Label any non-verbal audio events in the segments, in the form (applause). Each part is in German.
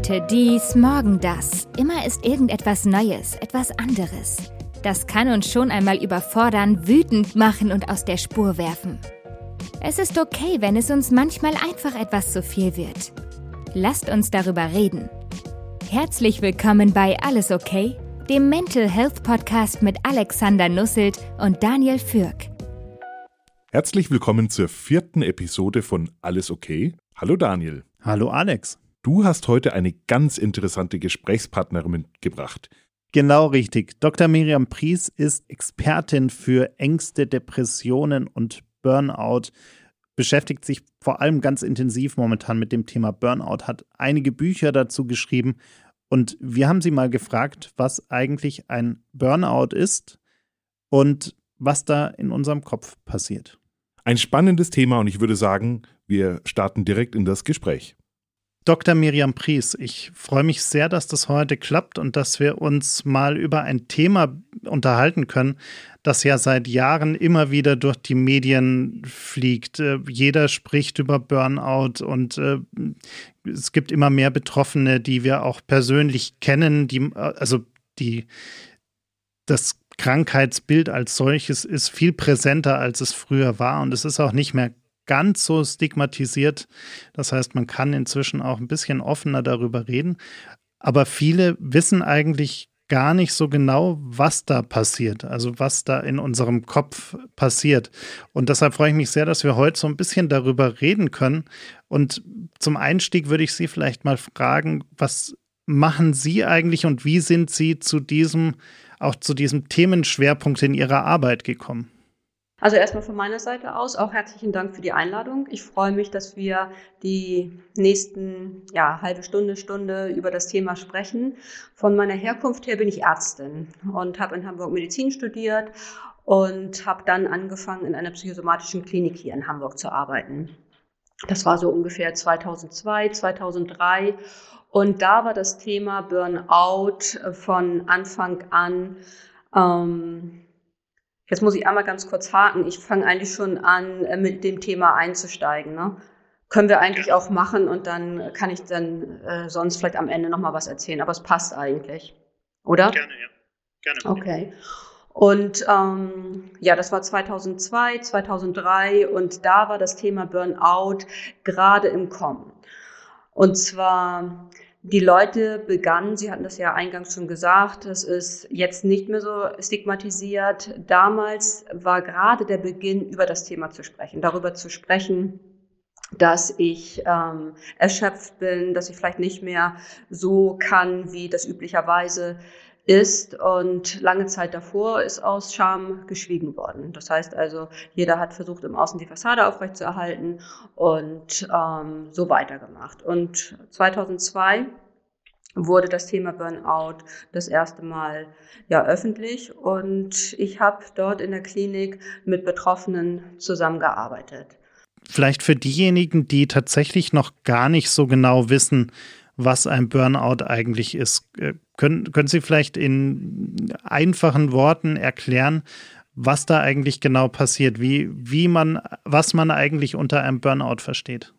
Heute dies, morgen das. Immer ist irgendetwas Neues, etwas anderes. Das kann uns schon einmal überfordern, wütend machen und aus der Spur werfen. Es ist okay, wenn es uns manchmal einfach etwas zu viel wird. Lasst uns darüber reden. Herzlich willkommen bei Alles okay, dem Mental Health Podcast mit Alexander Nusselt und Daniel Fürk. Herzlich willkommen zur vierten Episode von Alles okay. Hallo Daniel. Hallo Alex. Du hast heute eine ganz interessante Gesprächspartnerin mitgebracht. Genau richtig. Dr. Miriam Pries ist Expertin für Ängste, Depressionen und Burnout, beschäftigt sich vor allem ganz intensiv momentan mit dem Thema Burnout, hat einige Bücher dazu geschrieben und wir haben sie mal gefragt, was eigentlich ein Burnout ist und was da in unserem Kopf passiert. Ein spannendes Thema und ich würde sagen, wir starten direkt in das Gespräch. Dr. Miriam Pries, ich freue mich sehr, dass das heute klappt und dass wir uns mal über ein Thema unterhalten können, das ja seit Jahren immer wieder durch die Medien fliegt. Äh, jeder spricht über Burnout und äh, es gibt immer mehr Betroffene, die wir auch persönlich kennen, die, also die das Krankheitsbild als solches ist viel präsenter, als es früher war. Und es ist auch nicht mehr ganz so stigmatisiert. Das heißt, man kann inzwischen auch ein bisschen offener darüber reden. Aber viele wissen eigentlich gar nicht so genau, was da passiert, also was da in unserem Kopf passiert. Und deshalb freue ich mich sehr, dass wir heute so ein bisschen darüber reden können. Und zum Einstieg würde ich Sie vielleicht mal fragen, was machen Sie eigentlich und wie sind Sie zu diesem, auch zu diesem Themenschwerpunkt in Ihrer Arbeit gekommen? Also erstmal von meiner Seite aus auch herzlichen Dank für die Einladung. Ich freue mich, dass wir die nächsten ja, halbe Stunde, Stunde über das Thema sprechen. Von meiner Herkunft her bin ich Ärztin und habe in Hamburg Medizin studiert und habe dann angefangen, in einer psychosomatischen Klinik hier in Hamburg zu arbeiten. Das war so ungefähr 2002, 2003. Und da war das Thema Burnout von Anfang an ähm, Jetzt muss ich einmal ganz kurz haken. Ich fange eigentlich schon an, äh, mit dem Thema einzusteigen. Ne? Können wir eigentlich auch machen und dann kann ich dann äh, sonst vielleicht am Ende nochmal was erzählen. Aber es passt eigentlich, oder? Gerne, ja. Gerne. Okay. Und ähm, ja, das war 2002, 2003 und da war das Thema Burnout gerade im Kommen. Und zwar die Leute begannen, Sie hatten das ja eingangs schon gesagt, es ist jetzt nicht mehr so stigmatisiert. Damals war gerade der Beginn, über das Thema zu sprechen, darüber zu sprechen, dass ich ähm, erschöpft bin, dass ich vielleicht nicht mehr so kann, wie das üblicherweise ist. Und lange Zeit davor ist aus Scham geschwiegen worden. Das heißt also, jeder hat versucht, im Außen die Fassade aufrechtzuerhalten und ähm, so weitergemacht. Und 2002 wurde das Thema Burnout das erste Mal ja öffentlich und ich habe dort in der Klinik mit Betroffenen zusammengearbeitet. Vielleicht für diejenigen, die tatsächlich noch gar nicht so genau wissen, was ein Burnout eigentlich ist. Äh, können, können Sie vielleicht in einfachen Worten erklären, was da eigentlich genau passiert, wie, wie man, was man eigentlich unter einem Burnout versteht?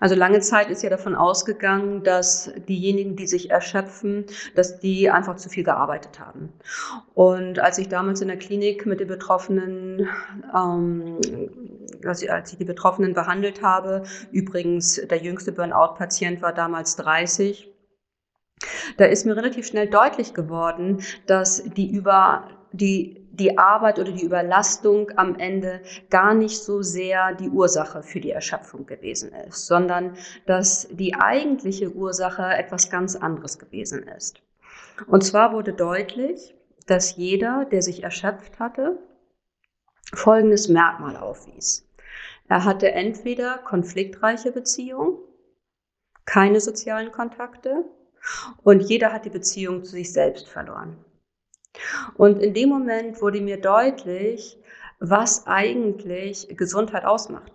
Also lange Zeit ist ja davon ausgegangen, dass diejenigen, die sich erschöpfen, dass die einfach zu viel gearbeitet haben. Und als ich damals in der Klinik mit den Betroffenen, ähm, als ich die Betroffenen behandelt habe, übrigens der jüngste Burnout-Patient war damals 30, da ist mir relativ schnell deutlich geworden, dass die über die die Arbeit oder die Überlastung am Ende gar nicht so sehr die Ursache für die Erschöpfung gewesen ist, sondern dass die eigentliche Ursache etwas ganz anderes gewesen ist. Und zwar wurde deutlich, dass jeder, der sich erschöpft hatte, folgendes Merkmal aufwies. Er hatte entweder konfliktreiche Beziehungen, keine sozialen Kontakte und jeder hat die Beziehung zu sich selbst verloren. Und in dem Moment wurde mir deutlich, was eigentlich Gesundheit ausmacht,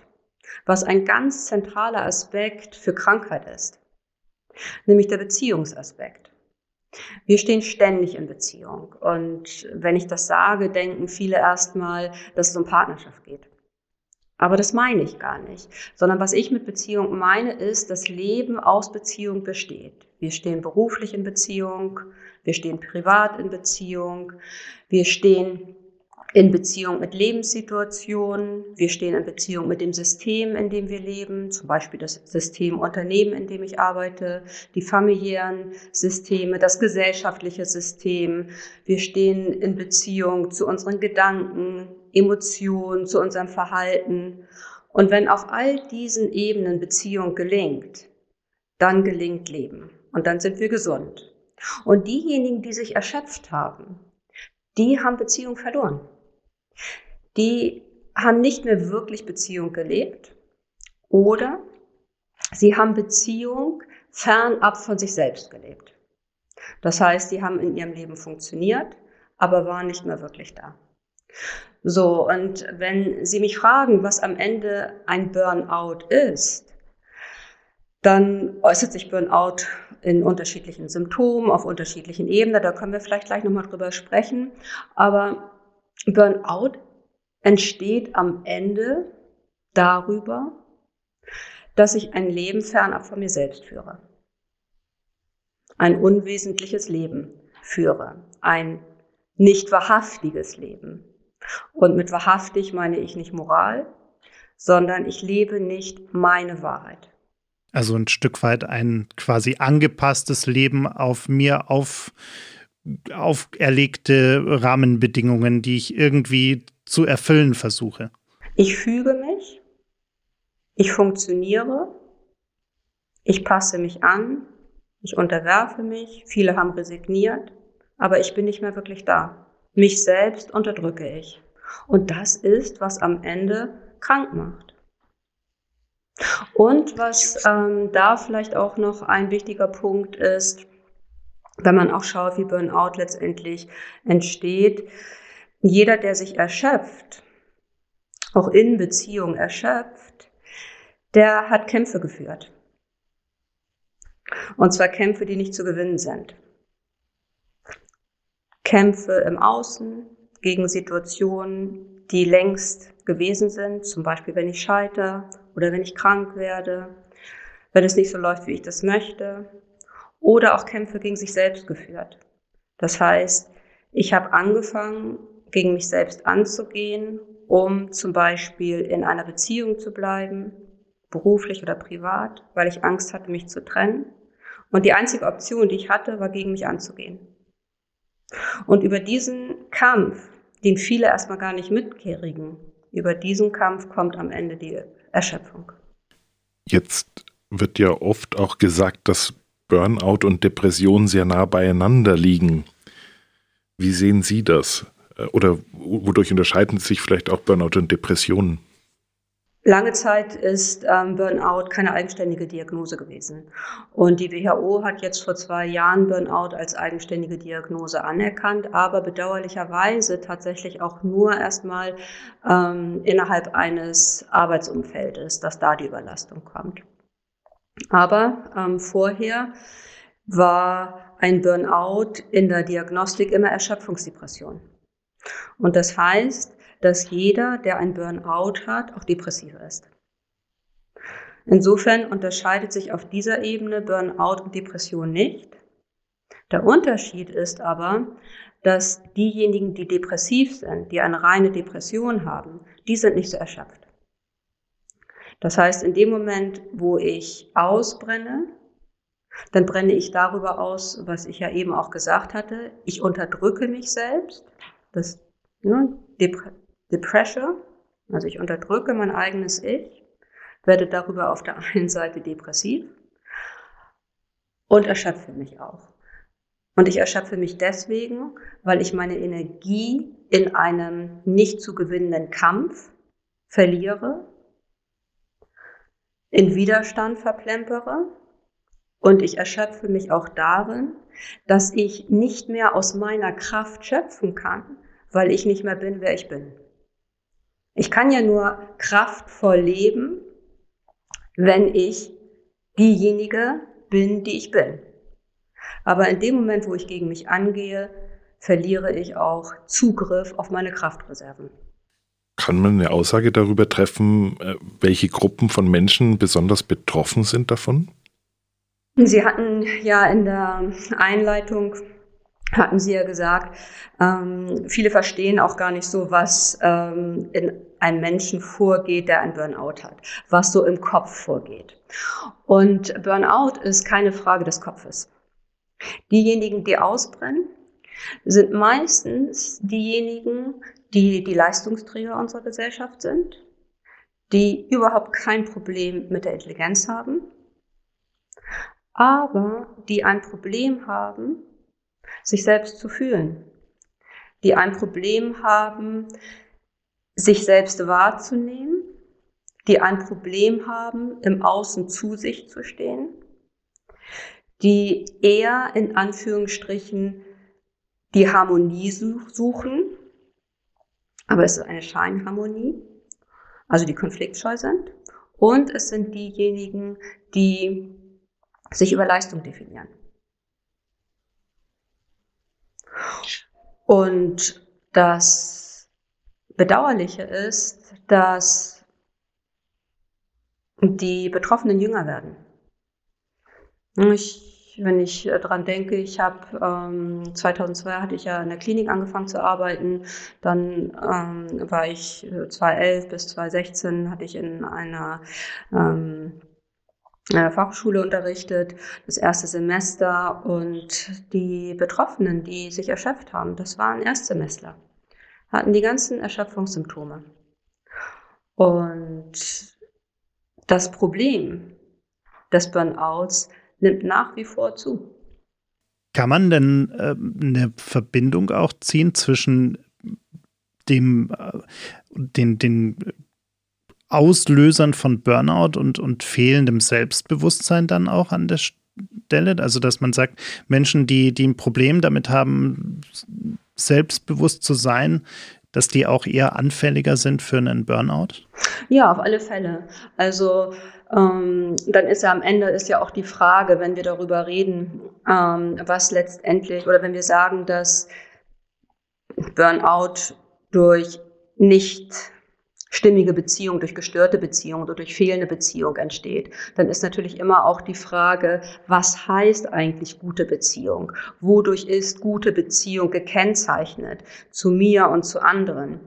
was ein ganz zentraler Aspekt für Krankheit ist, nämlich der Beziehungsaspekt. Wir stehen ständig in Beziehung und wenn ich das sage, denken viele erstmal, dass es um Partnerschaft geht. Aber das meine ich gar nicht, sondern was ich mit Beziehung meine, ist, dass Leben aus Beziehung besteht. Wir stehen beruflich in Beziehung, wir stehen privat in Beziehung, wir stehen in Beziehung mit Lebenssituationen, wir stehen in Beziehung mit dem System, in dem wir leben, zum Beispiel das System Unternehmen, in dem ich arbeite, die familiären Systeme, das gesellschaftliche System. Wir stehen in Beziehung zu unseren Gedanken, Emotionen, zu unserem Verhalten. Und wenn auf all diesen Ebenen Beziehung gelingt, dann gelingt Leben und dann sind wir gesund. Und diejenigen, die sich erschöpft haben, die haben Beziehung verloren die haben nicht mehr wirklich Beziehung gelebt oder sie haben Beziehung fernab von sich selbst gelebt. Das heißt, sie haben in ihrem Leben funktioniert, aber waren nicht mehr wirklich da. So, und wenn Sie mich fragen, was am Ende ein Burnout ist, dann äußert sich Burnout in unterschiedlichen Symptomen, auf unterschiedlichen Ebenen. Da können wir vielleicht gleich nochmal drüber sprechen. Aber Burnout entsteht am Ende darüber, dass ich ein Leben fernab von mir selbst führe. Ein unwesentliches Leben führe. Ein nicht wahrhaftiges Leben. Und mit wahrhaftig meine ich nicht Moral, sondern ich lebe nicht meine Wahrheit. Also ein Stück weit ein quasi angepasstes Leben auf mir auf auferlegte Rahmenbedingungen, die ich irgendwie zu erfüllen versuche. Ich füge mich, ich funktioniere, ich passe mich an, ich unterwerfe mich, viele haben resigniert, aber ich bin nicht mehr wirklich da. Mich selbst unterdrücke ich. Und das ist, was am Ende krank macht. Und was ähm, da vielleicht auch noch ein wichtiger Punkt ist, wenn man auch schaut, wie Burnout letztendlich entsteht. Jeder, der sich erschöpft, auch in Beziehung erschöpft, der hat Kämpfe geführt. Und zwar Kämpfe, die nicht zu gewinnen sind. Kämpfe im Außen gegen Situationen, die längst gewesen sind, zum Beispiel wenn ich scheitere oder wenn ich krank werde, wenn es nicht so läuft, wie ich das möchte, oder auch Kämpfe gegen sich selbst geführt. Das heißt, ich habe angefangen, gegen mich selbst anzugehen, um zum Beispiel in einer Beziehung zu bleiben, beruflich oder privat, weil ich Angst hatte, mich zu trennen. Und die einzige Option, die ich hatte, war gegen mich anzugehen. Und über diesen Kampf, den viele erstmal gar nicht mitkriegen, über diesen Kampf kommt am Ende die Erschöpfung. Jetzt wird ja oft auch gesagt, dass Burnout und Depression sehr nah beieinander liegen. Wie sehen Sie das? Oder wodurch unterscheiden sich vielleicht auch Burnout und Depressionen? Lange Zeit ist ähm, Burnout keine eigenständige Diagnose gewesen. Und die WHO hat jetzt vor zwei Jahren Burnout als eigenständige Diagnose anerkannt, aber bedauerlicherweise tatsächlich auch nur erstmal ähm, innerhalb eines Arbeitsumfeldes, dass da die Überlastung kommt. Aber ähm, vorher war ein Burnout in der Diagnostik immer Erschöpfungsdepression. Und das heißt, dass jeder, der ein Burnout hat, auch depressiv ist. Insofern unterscheidet sich auf dieser Ebene Burnout und Depression nicht. Der Unterschied ist aber, dass diejenigen, die depressiv sind, die eine reine Depression haben, die sind nicht so erschöpft. Das heißt, in dem Moment, wo ich ausbrenne, dann brenne ich darüber aus, was ich ja eben auch gesagt hatte. Ich unterdrücke mich selbst. Das ne, Dep Depression, also ich unterdrücke mein eigenes Ich, werde darüber auf der einen Seite depressiv und erschöpfe mich auch. Und ich erschöpfe mich deswegen, weil ich meine Energie in einem nicht zu gewinnenden Kampf verliere in Widerstand verplempere und ich erschöpfe mich auch darin, dass ich nicht mehr aus meiner Kraft schöpfen kann, weil ich nicht mehr bin, wer ich bin. Ich kann ja nur kraftvoll leben, wenn ich diejenige bin, die ich bin. Aber in dem Moment, wo ich gegen mich angehe, verliere ich auch Zugriff auf meine Kraftreserven. Kann man eine Aussage darüber treffen, äh, welche Gruppen von Menschen besonders betroffen sind davon? Sie hatten ja in der Einleitung hatten Sie ja gesagt, ähm, viele verstehen auch gar nicht so, was ähm, in einem Menschen vorgeht, der ein Burnout hat, was so im Kopf vorgeht. Und Burnout ist keine Frage des Kopfes. Diejenigen, die ausbrennen, sind meistens diejenigen, die die Leistungsträger unserer Gesellschaft sind, die überhaupt kein Problem mit der Intelligenz haben, aber die ein Problem haben, sich selbst zu fühlen, die ein Problem haben, sich selbst wahrzunehmen, die ein Problem haben, im Außen zu sich zu stehen, die eher in Anführungsstrichen die Harmonie suchen, aber es ist eine Scheinharmonie, also die konfliktscheu sind. Und es sind diejenigen, die sich über Leistung definieren. Und das Bedauerliche ist, dass die Betroffenen jünger werden. Ich wenn ich äh, dran denke, ich habe ähm, 2002 hatte ich ja in der Klinik angefangen zu arbeiten, dann ähm, war ich 2011 äh, bis 2016 hatte ich in einer ähm, Fachschule unterrichtet, das erste Semester und die Betroffenen, die sich erschöpft haben, das waren Erstsemestler, hatten die ganzen Erschöpfungssymptome. Und das Problem des Burnouts nimmt nach wie vor zu. Kann man denn äh, eine Verbindung auch ziehen zwischen dem, äh, den, den Auslösern von Burnout und, und fehlendem Selbstbewusstsein dann auch an der Stelle? Also, dass man sagt, Menschen, die, die ein Problem damit haben, selbstbewusst zu sein, dass die auch eher anfälliger sind für einen Burnout? Ja, auf alle Fälle. Also ähm, dann ist ja am Ende ist ja auch die Frage, wenn wir darüber reden, ähm, was letztendlich oder wenn wir sagen, dass Burnout durch nicht stimmige Beziehung, durch gestörte Beziehung oder durch fehlende Beziehung entsteht, dann ist natürlich immer auch die Frage, was heißt eigentlich gute Beziehung? Wodurch ist gute Beziehung gekennzeichnet zu mir und zu anderen?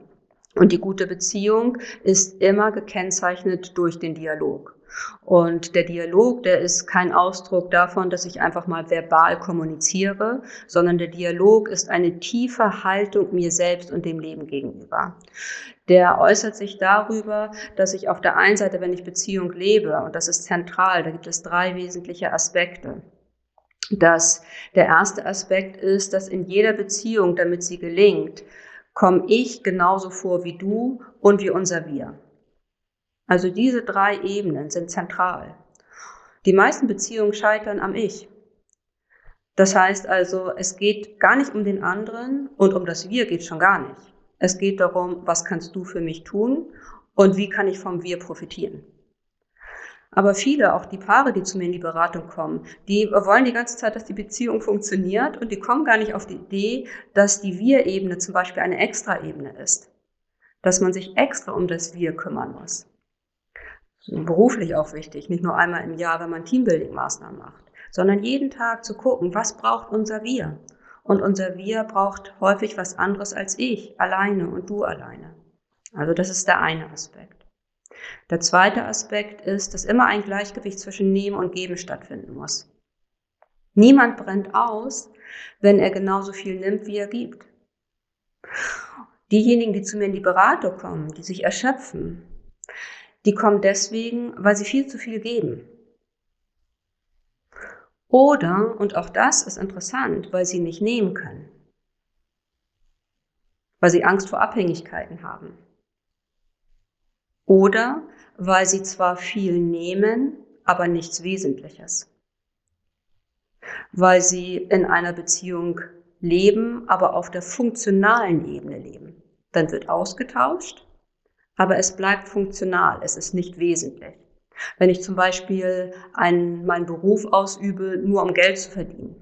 Und die gute Beziehung ist immer gekennzeichnet durch den Dialog. Und der Dialog, der ist kein Ausdruck davon, dass ich einfach mal verbal kommuniziere, sondern der Dialog ist eine tiefe Haltung mir selbst und dem Leben gegenüber. Der äußert sich darüber, dass ich auf der einen Seite, wenn ich Beziehung lebe, und das ist zentral, da gibt es drei wesentliche Aspekte. Dass der erste Aspekt ist, dass in jeder Beziehung, damit sie gelingt, komme ich genauso vor wie du und wie unser Wir. Also diese drei Ebenen sind zentral. Die meisten Beziehungen scheitern am Ich. Das heißt also, es geht gar nicht um den anderen und um das Wir geht schon gar nicht. Es geht darum, was kannst du für mich tun und wie kann ich vom Wir profitieren. Aber viele, auch die Paare, die zu mir in die Beratung kommen, die wollen die ganze Zeit, dass die Beziehung funktioniert und die kommen gar nicht auf die Idee, dass die Wir-Ebene zum Beispiel eine Extra-Ebene ist. Dass man sich extra um das Wir kümmern muss beruflich auch wichtig, nicht nur einmal im Jahr, wenn man Teambuilding-Maßnahmen macht, sondern jeden Tag zu gucken, was braucht unser Wir? Und unser Wir braucht häufig was anderes als ich alleine und du alleine. Also das ist der eine Aspekt. Der zweite Aspekt ist, dass immer ein Gleichgewicht zwischen Nehmen und Geben stattfinden muss. Niemand brennt aus, wenn er genauso viel nimmt, wie er gibt. Diejenigen, die zu mir in die Beratung kommen, die sich erschöpfen, die kommen deswegen, weil sie viel zu viel geben. Oder, und auch das ist interessant, weil sie nicht nehmen können. Weil sie Angst vor Abhängigkeiten haben. Oder weil sie zwar viel nehmen, aber nichts Wesentliches. Weil sie in einer Beziehung leben, aber auf der funktionalen Ebene leben. Dann wird ausgetauscht aber es bleibt funktional, es ist nicht wesentlich. Wenn ich zum Beispiel einen, meinen Beruf ausübe, nur um Geld zu verdienen,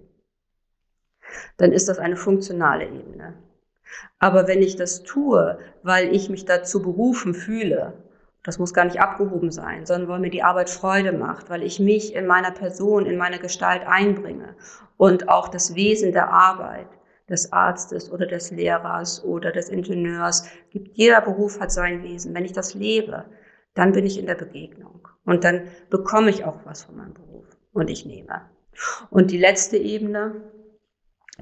dann ist das eine funktionale Ebene. Aber wenn ich das tue, weil ich mich dazu berufen fühle, das muss gar nicht abgehoben sein, sondern weil mir die Arbeit Freude macht, weil ich mich in meiner Person, in meine Gestalt einbringe und auch das Wesen der Arbeit des Arztes oder des Lehrers oder des Ingenieurs gibt. Jeder Beruf hat sein Wesen. Wenn ich das lebe, dann bin ich in der Begegnung und dann bekomme ich auch was von meinem Beruf und ich nehme. Und die letzte Ebene,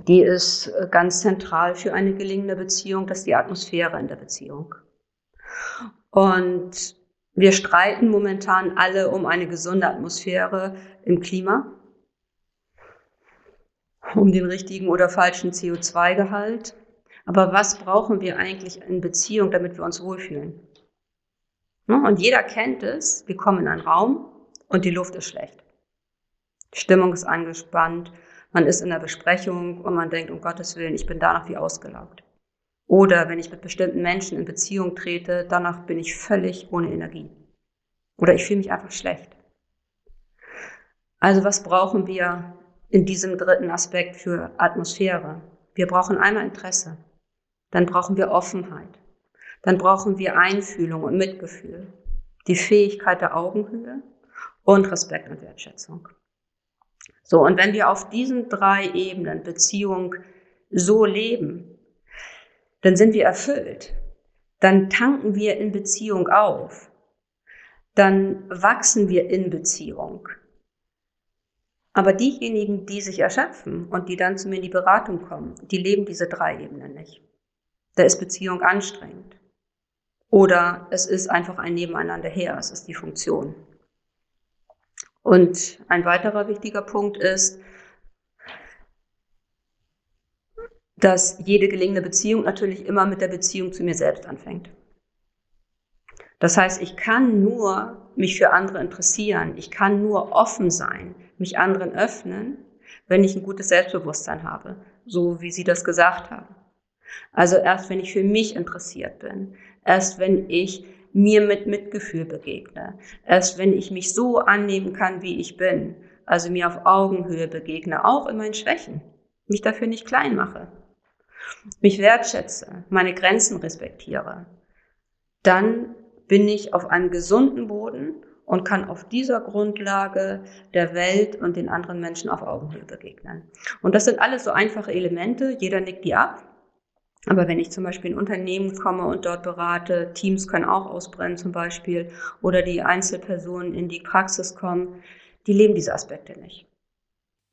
die ist ganz zentral für eine gelingende Beziehung, das ist die Atmosphäre in der Beziehung. Und wir streiten momentan alle um eine gesunde Atmosphäre im Klima, um den richtigen oder falschen CO2-Gehalt. Aber was brauchen wir eigentlich in Beziehung, damit wir uns wohlfühlen? Ne? Und jeder kennt es, wir kommen in einen Raum und die Luft ist schlecht. Die Stimmung ist angespannt, man ist in der Besprechung und man denkt, um Gottes Willen, ich bin danach wie ausgelaugt. Oder wenn ich mit bestimmten Menschen in Beziehung trete, danach bin ich völlig ohne Energie. Oder ich fühle mich einfach schlecht. Also was brauchen wir in diesem dritten Aspekt für Atmosphäre? Wir brauchen einmal Interesse, dann brauchen wir Offenheit, dann brauchen wir Einfühlung und Mitgefühl, die Fähigkeit der Augenhöhe und Respekt und Wertschätzung. So, und wenn wir auf diesen drei Ebenen Beziehung so leben, dann sind wir erfüllt. Dann tanken wir in Beziehung auf. Dann wachsen wir in Beziehung. Aber diejenigen, die sich erschöpfen und die dann zu mir in die Beratung kommen, die leben diese drei Ebenen nicht. Da ist Beziehung anstrengend. Oder es ist einfach ein Nebeneinander her, es ist die Funktion. Und ein weiterer wichtiger Punkt ist, dass jede gelingende Beziehung natürlich immer mit der Beziehung zu mir selbst anfängt. Das heißt, ich kann nur mich für andere interessieren, ich kann nur offen sein, mich anderen öffnen, wenn ich ein gutes Selbstbewusstsein habe, so wie Sie das gesagt haben. Also erst wenn ich für mich interessiert bin, erst wenn ich mir mit Mitgefühl begegne, erst wenn ich mich so annehmen kann, wie ich bin, also mir auf Augenhöhe begegne, auch in meinen Schwächen, mich dafür nicht klein mache, mich wertschätze, meine Grenzen respektiere, dann bin ich auf einem gesunden Boden und kann auf dieser Grundlage der Welt und den anderen Menschen auf Augenhöhe begegnen. Und das sind alles so einfache Elemente, jeder nickt die ab. Aber wenn ich zum Beispiel in Unternehmen komme und dort berate, Teams können auch ausbrennen zum Beispiel, oder die Einzelpersonen in die Praxis kommen, die leben diese Aspekte nicht.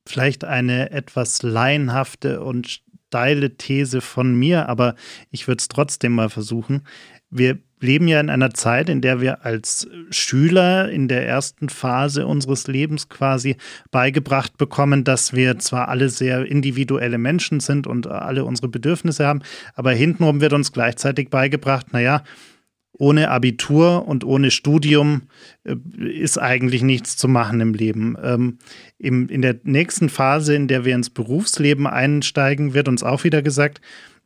Vielleicht eine etwas laienhafte und steile These von mir, aber ich würde es trotzdem mal versuchen. Wir leben ja in einer Zeit, in der wir als Schüler in der ersten Phase unseres Lebens quasi beigebracht bekommen, dass wir zwar alle sehr individuelle Menschen sind und alle unsere Bedürfnisse haben, aber hintenrum wird uns gleichzeitig beigebracht, naja, ohne Abitur und ohne Studium äh, ist eigentlich nichts zu machen im Leben. Ähm, im, in der nächsten Phase, in der wir ins Berufsleben einsteigen, wird uns auch wieder gesagt,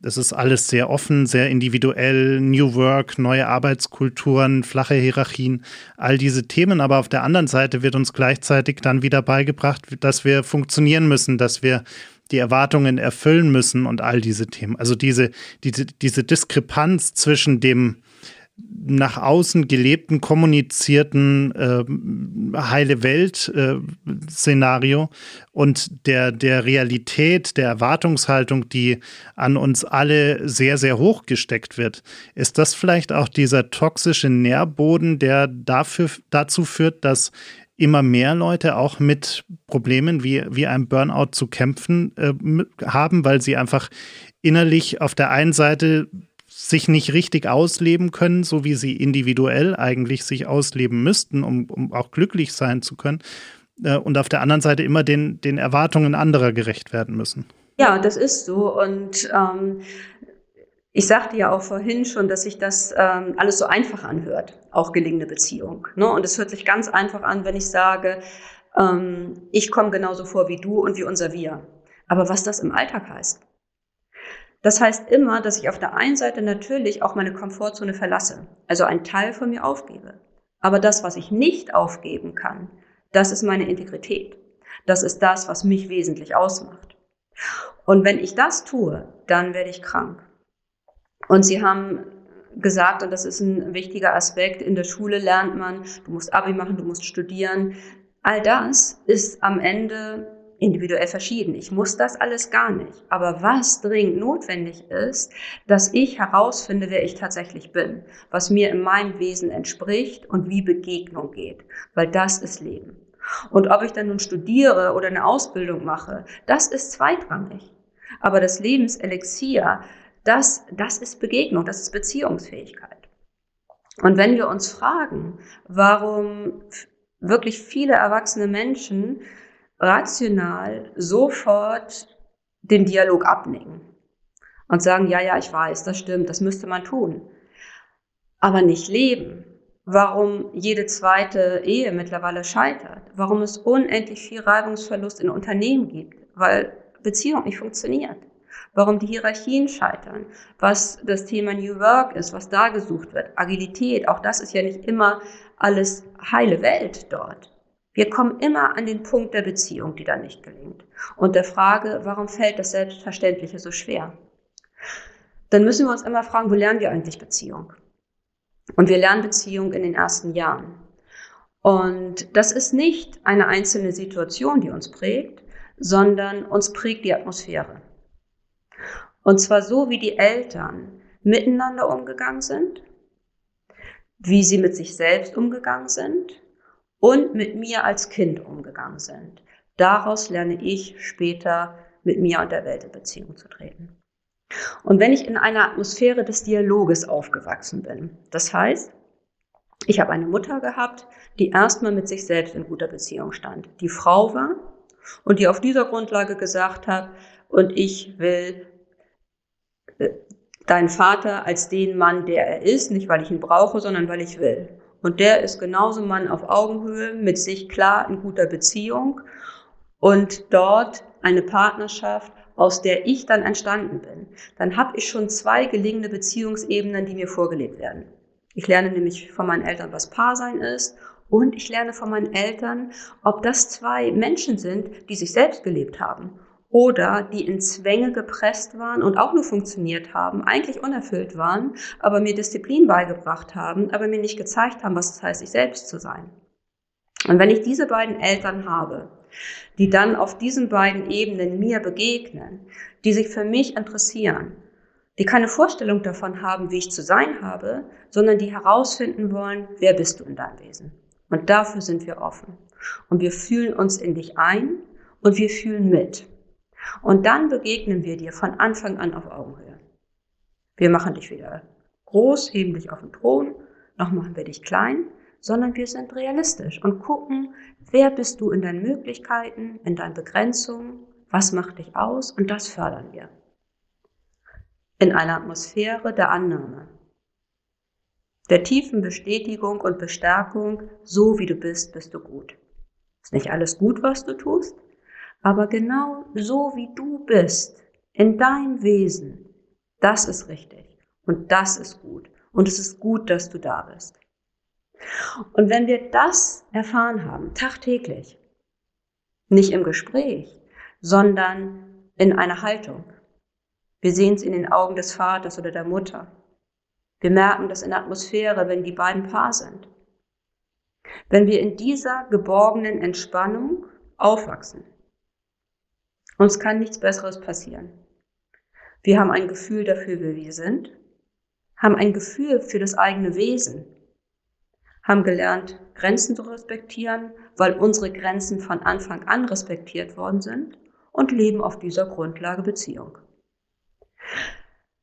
es ist alles sehr offen, sehr individuell, New Work, neue Arbeitskulturen, flache Hierarchien, all diese Themen. Aber auf der anderen Seite wird uns gleichzeitig dann wieder beigebracht, dass wir funktionieren müssen, dass wir die Erwartungen erfüllen müssen und all diese Themen. Also diese, diese, diese Diskrepanz zwischen dem nach außen gelebten, kommunizierten äh, heile Welt-Szenario äh, und der, der Realität, der Erwartungshaltung, die an uns alle sehr, sehr hoch gesteckt wird. Ist das vielleicht auch dieser toxische Nährboden, der dafür, dazu führt, dass immer mehr Leute auch mit Problemen wie, wie einem Burnout zu kämpfen äh, haben, weil sie einfach innerlich auf der einen Seite sich nicht richtig ausleben können, so wie sie individuell eigentlich sich ausleben müssten, um, um auch glücklich sein zu können. Äh, und auf der anderen Seite immer den, den Erwartungen anderer gerecht werden müssen. Ja, das ist so. Und ähm, ich sagte ja auch vorhin schon, dass sich das ähm, alles so einfach anhört, auch gelingende Beziehung. Ne? Und es hört sich ganz einfach an, wenn ich sage, ähm, ich komme genauso vor wie du und wie unser Wir. Aber was das im Alltag heißt, das heißt immer, dass ich auf der einen Seite natürlich auch meine Komfortzone verlasse, also einen Teil von mir aufgebe. Aber das, was ich nicht aufgeben kann, das ist meine Integrität. Das ist das, was mich wesentlich ausmacht. Und wenn ich das tue, dann werde ich krank. Und sie haben gesagt, und das ist ein wichtiger Aspekt, in der Schule lernt man, du musst Abi machen, du musst studieren. All das ist am Ende individuell verschieden. Ich muss das alles gar nicht. Aber was dringend notwendig ist, dass ich herausfinde, wer ich tatsächlich bin, was mir in meinem Wesen entspricht und wie Begegnung geht, weil das ist Leben. Und ob ich dann nun studiere oder eine Ausbildung mache, das ist zweitrangig. Aber das Lebenselixier, das, das ist Begegnung, das ist Beziehungsfähigkeit. Und wenn wir uns fragen, warum wirklich viele erwachsene Menschen rational sofort den Dialog abnicken und sagen, ja, ja, ich weiß, das stimmt, das müsste man tun, aber nicht leben. Warum jede zweite Ehe mittlerweile scheitert, warum es unendlich viel Reibungsverlust in Unternehmen gibt, weil Beziehung nicht funktioniert. Warum die Hierarchien scheitern, was das Thema New Work ist, was da gesucht wird, Agilität, auch das ist ja nicht immer alles heile Welt dort. Wir kommen immer an den Punkt der Beziehung, die dann nicht gelingt. Und der Frage, warum fällt das Selbstverständliche so schwer? Dann müssen wir uns immer fragen, wo lernen wir eigentlich Beziehung? Und wir lernen Beziehung in den ersten Jahren. Und das ist nicht eine einzelne Situation, die uns prägt, sondern uns prägt die Atmosphäre. Und zwar so, wie die Eltern miteinander umgegangen sind, wie sie mit sich selbst umgegangen sind und mit mir als Kind umgegangen sind. Daraus lerne ich später mit mir und der Welt in Beziehung zu treten. Und wenn ich in einer Atmosphäre des Dialoges aufgewachsen bin, das heißt, ich habe eine Mutter gehabt, die erstmal mit sich selbst in guter Beziehung stand, die Frau war und die auf dieser Grundlage gesagt hat, und ich will deinen Vater als den Mann, der er ist, nicht weil ich ihn brauche, sondern weil ich will. Und der ist genauso Mann auf Augenhöhe, mit sich klar in guter Beziehung und dort eine Partnerschaft, aus der ich dann entstanden bin. Dann habe ich schon zwei gelingende Beziehungsebenen, die mir vorgelebt werden. Ich lerne nämlich von meinen Eltern, was Paarsein ist und ich lerne von meinen Eltern, ob das zwei Menschen sind, die sich selbst gelebt haben oder die in Zwänge gepresst waren und auch nur funktioniert haben, eigentlich unerfüllt waren, aber mir Disziplin beigebracht haben, aber mir nicht gezeigt haben, was es heißt, sich selbst zu sein. Und wenn ich diese beiden Eltern habe, die dann auf diesen beiden Ebenen mir begegnen, die sich für mich interessieren, die keine Vorstellung davon haben, wie ich zu sein habe, sondern die herausfinden wollen, wer bist du in deinem Wesen. Und dafür sind wir offen. Und wir fühlen uns in dich ein und wir fühlen mit. Und dann begegnen wir dir von Anfang an auf Augenhöhe. Wir machen dich weder groß, heben dich auf den Thron, noch machen wir dich klein, sondern wir sind realistisch und gucken, wer bist du in deinen Möglichkeiten, in deinen Begrenzungen, was macht dich aus und das fördern wir. In einer Atmosphäre der Annahme, der tiefen Bestätigung und Bestärkung, so wie du bist, bist du gut. Ist nicht alles gut, was du tust, aber genau so wie du bist, in deinem Wesen, das ist richtig und das ist gut. Und es ist gut, dass du da bist. Und wenn wir das erfahren haben, tagtäglich, nicht im Gespräch, sondern in einer Haltung. Wir sehen es in den Augen des Vaters oder der Mutter. Wir merken das in der Atmosphäre, wenn die beiden Paar sind. Wenn wir in dieser geborgenen Entspannung aufwachsen, uns kann nichts Besseres passieren. Wir haben ein Gefühl dafür, wer wir sind, haben ein Gefühl für das eigene Wesen, haben gelernt, Grenzen zu respektieren, weil unsere Grenzen von Anfang an respektiert worden sind und leben auf dieser Grundlage Beziehung.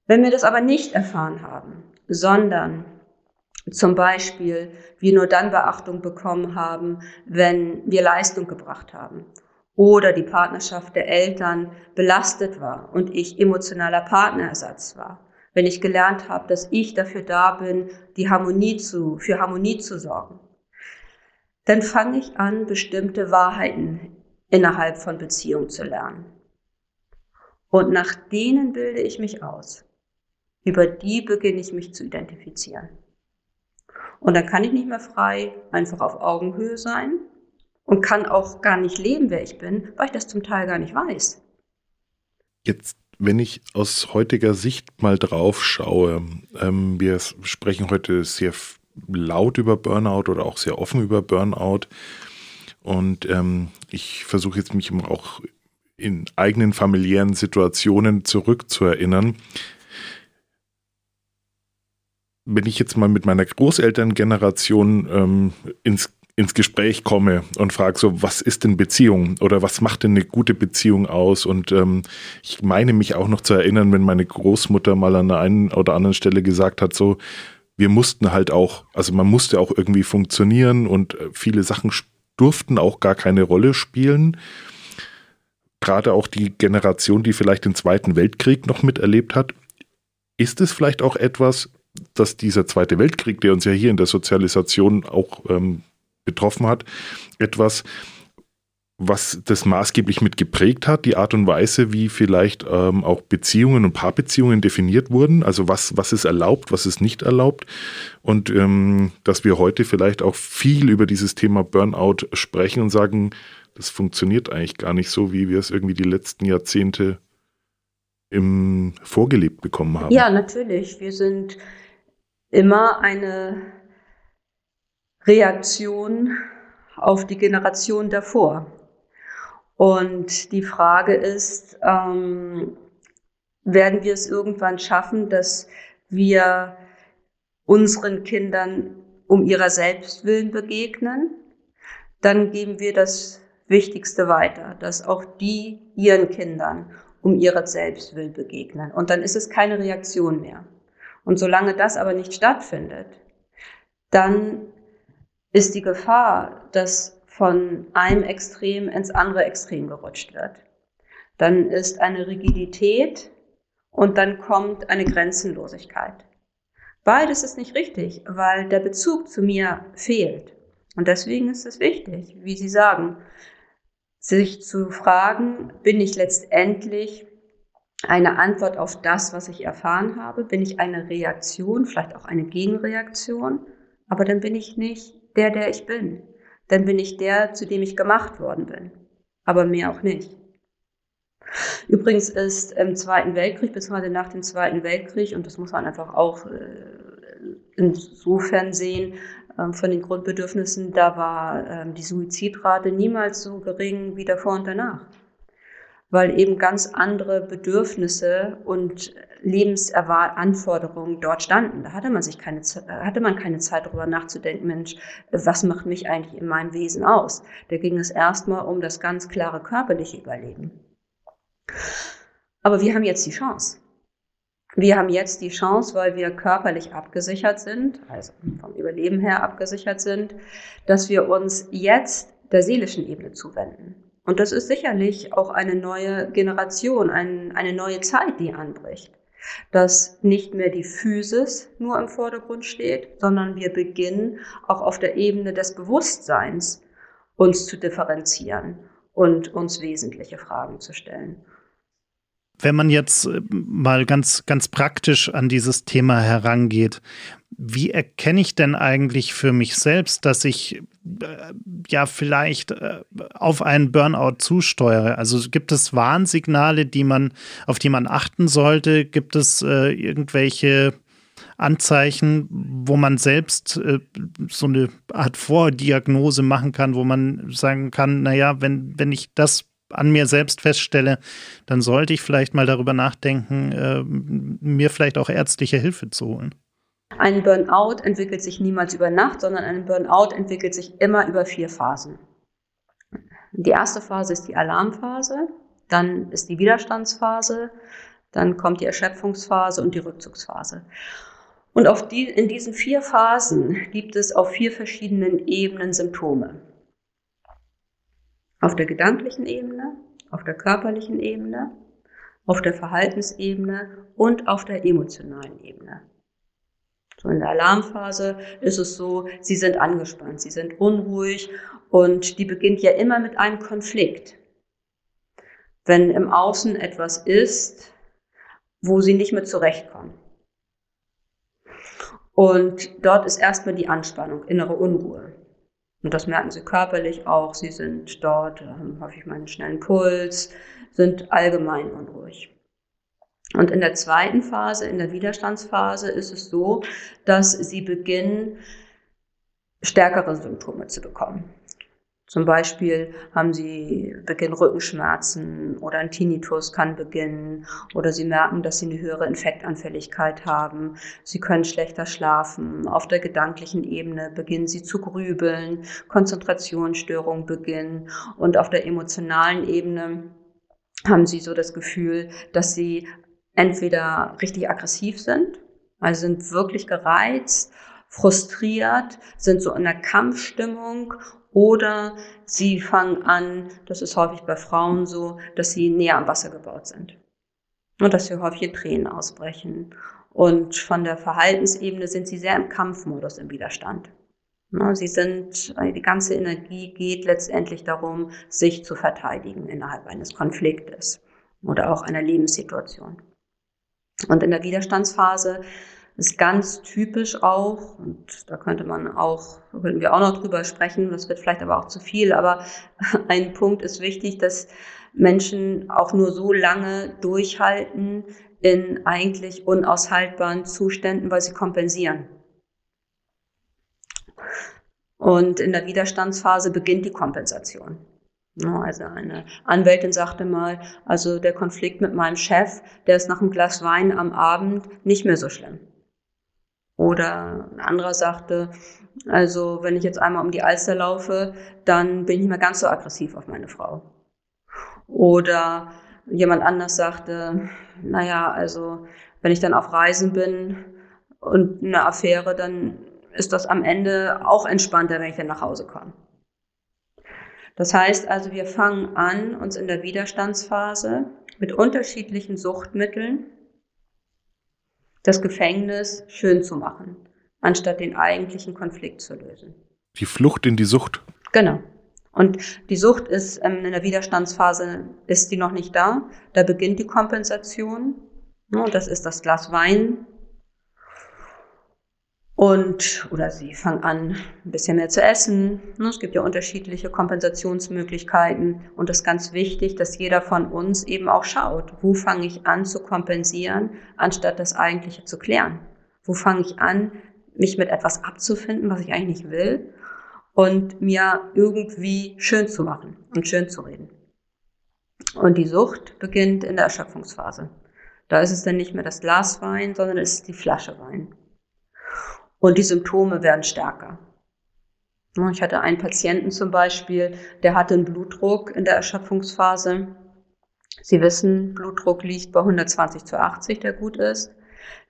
Wenn wir das aber nicht erfahren haben, sondern zum Beispiel wir nur dann Beachtung bekommen haben, wenn wir Leistung gebracht haben oder die Partnerschaft der Eltern belastet war und ich emotionaler Partnerersatz war. Wenn ich gelernt habe, dass ich dafür da bin, die Harmonie zu, für Harmonie zu sorgen. Dann fange ich an, bestimmte Wahrheiten innerhalb von Beziehung zu lernen. Und nach denen bilde ich mich aus. Über die beginne ich mich zu identifizieren. Und dann kann ich nicht mehr frei einfach auf Augenhöhe sein, und kann auch gar nicht leben, wer ich bin, weil ich das zum Teil gar nicht weiß. Jetzt Wenn ich aus heutiger Sicht mal drauf schaue, ähm, wir sprechen heute sehr laut über Burnout oder auch sehr offen über Burnout. Und ähm, ich versuche jetzt mich auch in eigenen familiären Situationen zurückzuerinnern. Wenn ich jetzt mal mit meiner Großelterngeneration ähm, ins ins Gespräch komme und frage so, was ist denn Beziehung oder was macht denn eine gute Beziehung aus? Und ähm, ich meine mich auch noch zu erinnern, wenn meine Großmutter mal an der einen oder anderen Stelle gesagt hat, so, wir mussten halt auch, also man musste auch irgendwie funktionieren und äh, viele Sachen durften auch gar keine Rolle spielen. Gerade auch die Generation, die vielleicht den Zweiten Weltkrieg noch miterlebt hat, ist es vielleicht auch etwas, dass dieser Zweite Weltkrieg, der uns ja hier in der Sozialisation auch ähm, betroffen hat, etwas, was das maßgeblich mit geprägt hat, die Art und Weise, wie vielleicht ähm, auch Beziehungen und Paarbeziehungen definiert wurden, also was, was ist erlaubt, was ist nicht erlaubt und ähm, dass wir heute vielleicht auch viel über dieses Thema Burnout sprechen und sagen, das funktioniert eigentlich gar nicht so, wie wir es irgendwie die letzten Jahrzehnte im vorgelebt bekommen haben. Ja, natürlich. Wir sind immer eine Reaktion auf die Generation davor. Und die Frage ist, ähm, werden wir es irgendwann schaffen, dass wir unseren Kindern um ihrer selbst willen begegnen? Dann geben wir das Wichtigste weiter, dass auch die ihren Kindern um ihrer selbst willen begegnen. Und dann ist es keine Reaktion mehr. Und solange das aber nicht stattfindet, dann ist die Gefahr, dass von einem Extrem ins andere Extrem gerutscht wird. Dann ist eine Rigidität und dann kommt eine Grenzenlosigkeit. Beides ist nicht richtig, weil der Bezug zu mir fehlt. Und deswegen ist es wichtig, wie Sie sagen, sich zu fragen, bin ich letztendlich eine Antwort auf das, was ich erfahren habe? Bin ich eine Reaktion, vielleicht auch eine Gegenreaktion? Aber dann bin ich nicht der, der ich bin. Dann bin ich der, zu dem ich gemacht worden bin. Aber mehr auch nicht. Übrigens ist im Zweiten Weltkrieg, beziehungsweise nach dem Zweiten Weltkrieg, und das muss man einfach auch äh, insofern sehen, ähm, von den Grundbedürfnissen, da war ähm, die Suizidrate niemals so gering wie davor und danach weil eben ganz andere Bedürfnisse und Lebensanforderungen dort standen. Da hatte man sich keine, hatte man keine Zeit darüber nachzudenken, Mensch, was macht mich eigentlich in meinem Wesen aus? Da ging es erstmal um das ganz klare körperliche Überleben. Aber wir haben jetzt die Chance. Wir haben jetzt die Chance, weil wir körperlich abgesichert sind, also vom Überleben her abgesichert sind, dass wir uns jetzt der seelischen Ebene zuwenden. Und das ist sicherlich auch eine neue Generation, ein, eine neue Zeit, die anbricht. Dass nicht mehr die Physis nur im Vordergrund steht, sondern wir beginnen auch auf der Ebene des Bewusstseins uns zu differenzieren und uns wesentliche Fragen zu stellen. Wenn man jetzt äh, mal ganz, ganz praktisch an dieses Thema herangeht, wie erkenne ich denn eigentlich für mich selbst, dass ich äh, ja vielleicht äh, auf einen Burnout zusteuere? Also gibt es Warnsignale, die man, auf die man achten sollte? Gibt es äh, irgendwelche Anzeichen, wo man selbst äh, so eine Art Vordiagnose machen kann, wo man sagen kann, naja, wenn, wenn ich das an mir selbst feststelle, dann sollte ich vielleicht mal darüber nachdenken, äh, mir vielleicht auch ärztliche Hilfe zu holen. Ein Burnout entwickelt sich niemals über Nacht, sondern ein Burnout entwickelt sich immer über vier Phasen. Die erste Phase ist die Alarmphase, dann ist die Widerstandsphase, dann kommt die Erschöpfungsphase und die Rückzugsphase. Und die, in diesen vier Phasen gibt es auf vier verschiedenen Ebenen Symptome. Auf der gedanklichen Ebene, auf der körperlichen Ebene, auf der Verhaltensebene und auf der emotionalen Ebene. So in der Alarmphase ist es so, sie sind angespannt, sie sind unruhig und die beginnt ja immer mit einem Konflikt. Wenn im Außen etwas ist, wo sie nicht mit zurechtkommen. Und dort ist erstmal die Anspannung, innere Unruhe. Und das merken sie körperlich auch. Sie sind dort, haben häufig mal einen schnellen Puls, sind allgemein unruhig. Und in der zweiten Phase, in der Widerstandsphase, ist es so, dass sie beginnen, stärkere Symptome zu bekommen. Zum Beispiel haben sie beginnen Rückenschmerzen oder ein Tinnitus kann beginnen oder sie merken, dass sie eine höhere Infektanfälligkeit haben. Sie können schlechter schlafen. Auf der gedanklichen Ebene beginnen sie zu grübeln, Konzentrationsstörungen beginnen und auf der emotionalen Ebene haben sie so das Gefühl, dass sie entweder richtig aggressiv sind, also sind wirklich gereizt frustriert, sind so in der Kampfstimmung oder sie fangen an, das ist häufig bei Frauen so, dass sie näher am Wasser gebaut sind. Und dass sie häufig Tränen ausbrechen. Und von der Verhaltensebene sind sie sehr im Kampfmodus im Widerstand. Sie sind, die ganze Energie geht letztendlich darum, sich zu verteidigen innerhalb eines Konfliktes oder auch einer Lebenssituation. Und in der Widerstandsphase ist ganz typisch auch, und da könnte man auch, könnten wir auch noch drüber sprechen, das wird vielleicht aber auch zu viel, aber (laughs) ein Punkt ist wichtig, dass Menschen auch nur so lange durchhalten in eigentlich unaushaltbaren Zuständen, weil sie kompensieren. Und in der Widerstandsphase beginnt die Kompensation. Also eine Anwältin sagte mal, also der Konflikt mit meinem Chef, der ist nach einem Glas Wein am Abend nicht mehr so schlimm. Oder ein anderer sagte, also wenn ich jetzt einmal um die Alster laufe, dann bin ich nicht mehr ganz so aggressiv auf meine Frau. Oder jemand anders sagte, naja, also wenn ich dann auf Reisen bin und eine Affäre, dann ist das am Ende auch entspannter, wenn ich dann nach Hause komme. Das heißt also, wir fangen an, uns in der Widerstandsphase mit unterschiedlichen Suchtmitteln das Gefängnis schön zu machen, anstatt den eigentlichen Konflikt zu lösen. Die Flucht in die Sucht. Genau. Und die Sucht ist ähm, in der Widerstandsphase, ist die noch nicht da. Da beginnt die Kompensation. Das ist das Glas Wein, und, oder sie fangen an, ein bisschen mehr zu essen. Es gibt ja unterschiedliche Kompensationsmöglichkeiten. Und es ist ganz wichtig, dass jeder von uns eben auch schaut, wo fange ich an zu kompensieren, anstatt das Eigentliche zu klären. Wo fange ich an, mich mit etwas abzufinden, was ich eigentlich nicht will, und mir irgendwie schön zu machen und schön zu reden. Und die Sucht beginnt in der Erschöpfungsphase. Da ist es dann nicht mehr das Glas Wein, sondern es ist die Flasche Wein und die Symptome werden stärker. Ich hatte einen Patienten zum Beispiel, der hatte einen Blutdruck in der Erschöpfungsphase. Sie wissen, Blutdruck liegt bei 120 zu 80, der gut ist.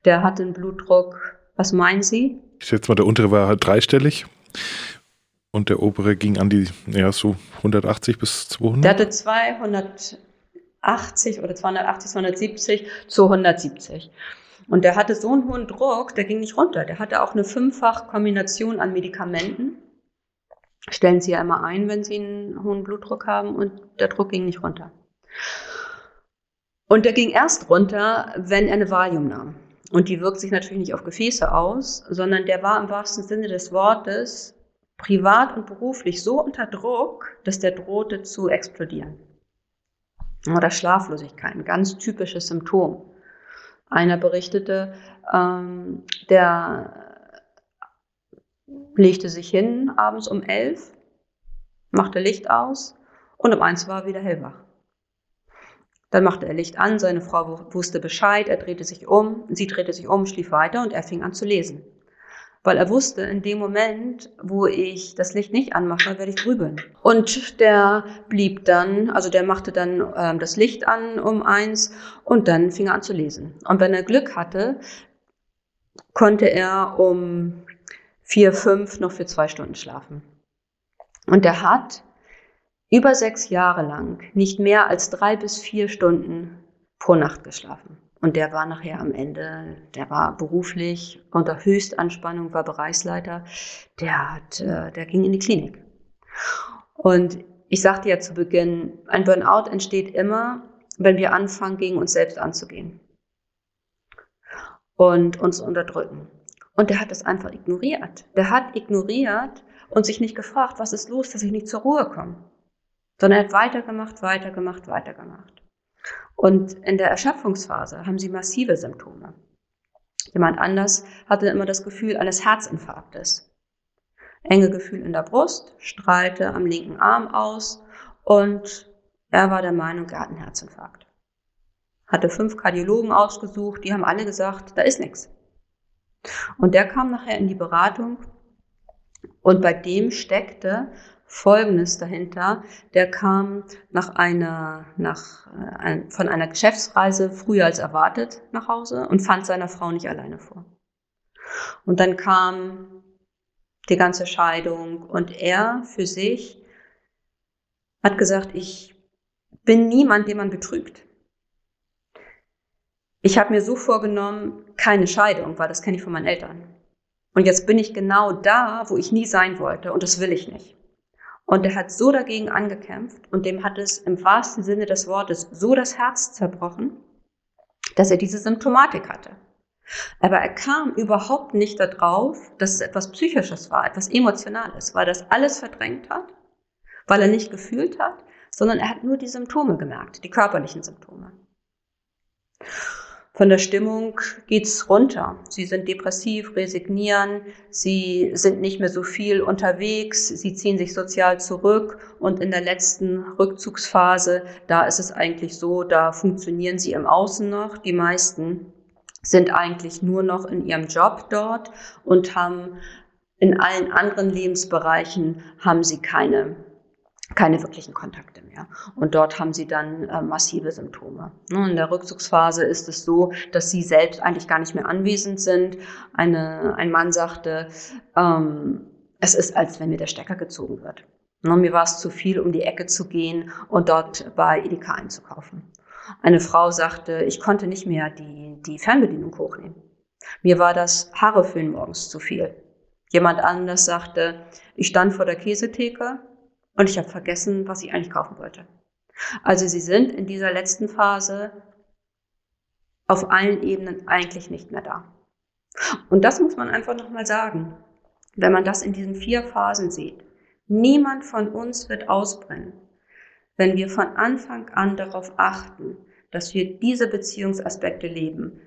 Der hatte einen Blutdruck, was meinen Sie? Ich schätze mal, der untere war halt dreistellig und der obere ging an die, ja, so 180 bis 200. Der hatte 280 oder 280, 270 zu 170. Und der hatte so einen hohen Druck, der ging nicht runter. Der hatte auch eine fünffach Kombination an Medikamenten. Stellen Sie ja immer ein, wenn Sie einen hohen Blutdruck haben und der Druck ging nicht runter. Und der ging erst runter, wenn er eine Valium nahm. Und die wirkt sich natürlich nicht auf Gefäße aus, sondern der war im wahrsten Sinne des Wortes privat und beruflich so unter Druck, dass der drohte zu explodieren. Oder Schlaflosigkeit, ein ganz typisches Symptom. Einer berichtete, ähm, der legte sich hin abends um elf, machte Licht aus und um eins war er wieder hellwach. Dann machte er Licht an, seine Frau wusste Bescheid, er drehte sich um, sie drehte sich um, schlief weiter und er fing an zu lesen weil er wusste, in dem Moment, wo ich das Licht nicht anmache, werde ich grübeln. Und der blieb dann, also der machte dann ähm, das Licht an um eins und dann fing er an zu lesen. Und wenn er Glück hatte, konnte er um vier, fünf noch für zwei Stunden schlafen. Und er hat über sechs Jahre lang nicht mehr als drei bis vier Stunden pro Nacht geschlafen. Und der war nachher am Ende, der war beruflich unter Höchstanspannung, war Bereichsleiter, der hat, äh, der ging in die Klinik. Und ich sagte ja zu Beginn, ein Burnout entsteht immer, wenn wir anfangen, gegen uns selbst anzugehen und uns unterdrücken. Und der hat das einfach ignoriert. Der hat ignoriert und sich nicht gefragt, was ist los, dass ich nicht zur Ruhe komme. Sondern er hat weitergemacht, weitergemacht, weitergemacht. Und in der Erschöpfungsphase haben sie massive Symptome. Jemand anders hatte immer das Gefühl eines Herzinfarktes. Enge Gefühl in der Brust, strahlte am linken Arm aus und er war der Meinung, er hat einen Herzinfarkt. Hatte fünf Kardiologen ausgesucht, die haben alle gesagt, da ist nichts. Und der kam nachher in die Beratung und bei dem steckte Folgendes dahinter. Der kam nach einer, nach, äh, von einer Geschäftsreise früher als erwartet nach Hause und fand seiner Frau nicht alleine vor. Und dann kam die ganze Scheidung und er für sich hat gesagt, ich bin niemand, den man betrügt. Ich habe mir so vorgenommen, keine Scheidung, weil das kenne ich von meinen Eltern. Und jetzt bin ich genau da, wo ich nie sein wollte und das will ich nicht. Und er hat so dagegen angekämpft und dem hat es im wahrsten Sinne des Wortes so das Herz zerbrochen, dass er diese Symptomatik hatte. Aber er kam überhaupt nicht darauf, dass es etwas Psychisches war, etwas Emotionales, weil das alles verdrängt hat, weil er nicht gefühlt hat, sondern er hat nur die Symptome gemerkt, die körperlichen Symptome. Von der Stimmung geht's runter. Sie sind depressiv, resignieren, sie sind nicht mehr so viel unterwegs, sie ziehen sich sozial zurück und in der letzten Rückzugsphase, da ist es eigentlich so, da funktionieren sie im Außen noch. Die meisten sind eigentlich nur noch in ihrem Job dort und haben in allen anderen Lebensbereichen haben sie keine keine wirklichen Kontakte mehr. Und dort haben sie dann äh, massive Symptome. Ne, in der Rückzugsphase ist es so, dass sie selbst eigentlich gar nicht mehr anwesend sind. Eine, ein Mann sagte, ähm, es ist, als wenn mir der Stecker gezogen wird. Ne, mir war es zu viel, um die Ecke zu gehen und dort bei Edeka einzukaufen. Eine Frau sagte, ich konnte nicht mehr die, die Fernbedienung hochnehmen. Mir war das Haare morgens zu viel. Jemand anders sagte, ich stand vor der Käsetheke, und ich habe vergessen, was ich eigentlich kaufen wollte. Also sie sind in dieser letzten Phase auf allen Ebenen eigentlich nicht mehr da. Und das muss man einfach nochmal sagen. Wenn man das in diesen vier Phasen sieht, niemand von uns wird ausbrennen, wenn wir von Anfang an darauf achten, dass wir diese Beziehungsaspekte leben,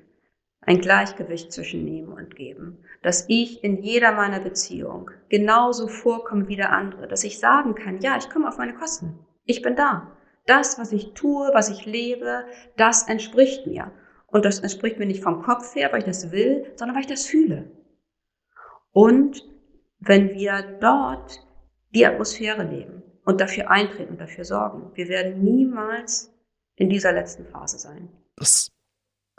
ein Gleichgewicht zwischen Nehmen und Geben, dass ich in jeder meiner Beziehung genauso vorkomme wie der andere, dass ich sagen kann, ja, ich komme auf meine Kosten. Ich bin da. Das, was ich tue, was ich lebe, das entspricht mir. Und das entspricht mir nicht vom Kopf her, weil ich das will, sondern weil ich das fühle. Und wenn wir dort die Atmosphäre leben und dafür eintreten und dafür sorgen, wir werden niemals in dieser letzten Phase sein. Das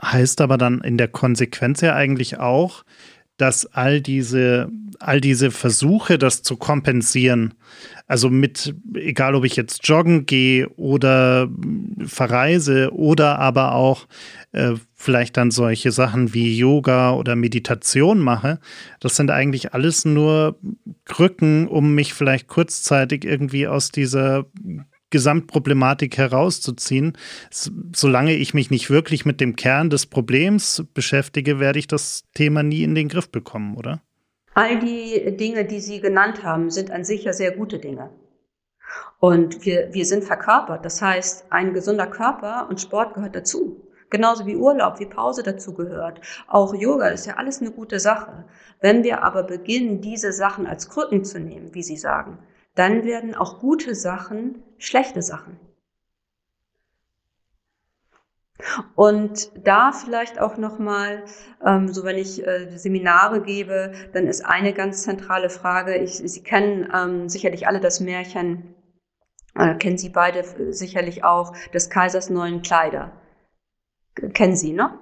heißt aber dann in der Konsequenz ja eigentlich auch, dass all diese, all diese Versuche, das zu kompensieren, also mit, egal ob ich jetzt joggen gehe oder verreise oder aber auch äh, vielleicht dann solche Sachen wie Yoga oder Meditation mache, das sind eigentlich alles nur Krücken, um mich vielleicht kurzzeitig irgendwie aus dieser Gesamtproblematik herauszuziehen. Solange ich mich nicht wirklich mit dem Kern des Problems beschäftige, werde ich das Thema nie in den Griff bekommen, oder? All die Dinge, die Sie genannt haben, sind an sich ja sehr gute Dinge. Und wir, wir sind verkörpert. Das heißt, ein gesunder Körper und Sport gehört dazu. Genauso wie Urlaub, wie Pause dazu gehört. Auch Yoga ist ja alles eine gute Sache. Wenn wir aber beginnen, diese Sachen als Krücken zu nehmen, wie Sie sagen, dann werden auch gute Sachen schlechte Sachen. Und da vielleicht auch nochmal, ähm, so wenn ich äh, Seminare gebe, dann ist eine ganz zentrale Frage, ich, Sie kennen ähm, sicherlich alle das Märchen, äh, kennen Sie beide sicherlich auch, des Kaisers neuen Kleider. Kennen Sie, ne?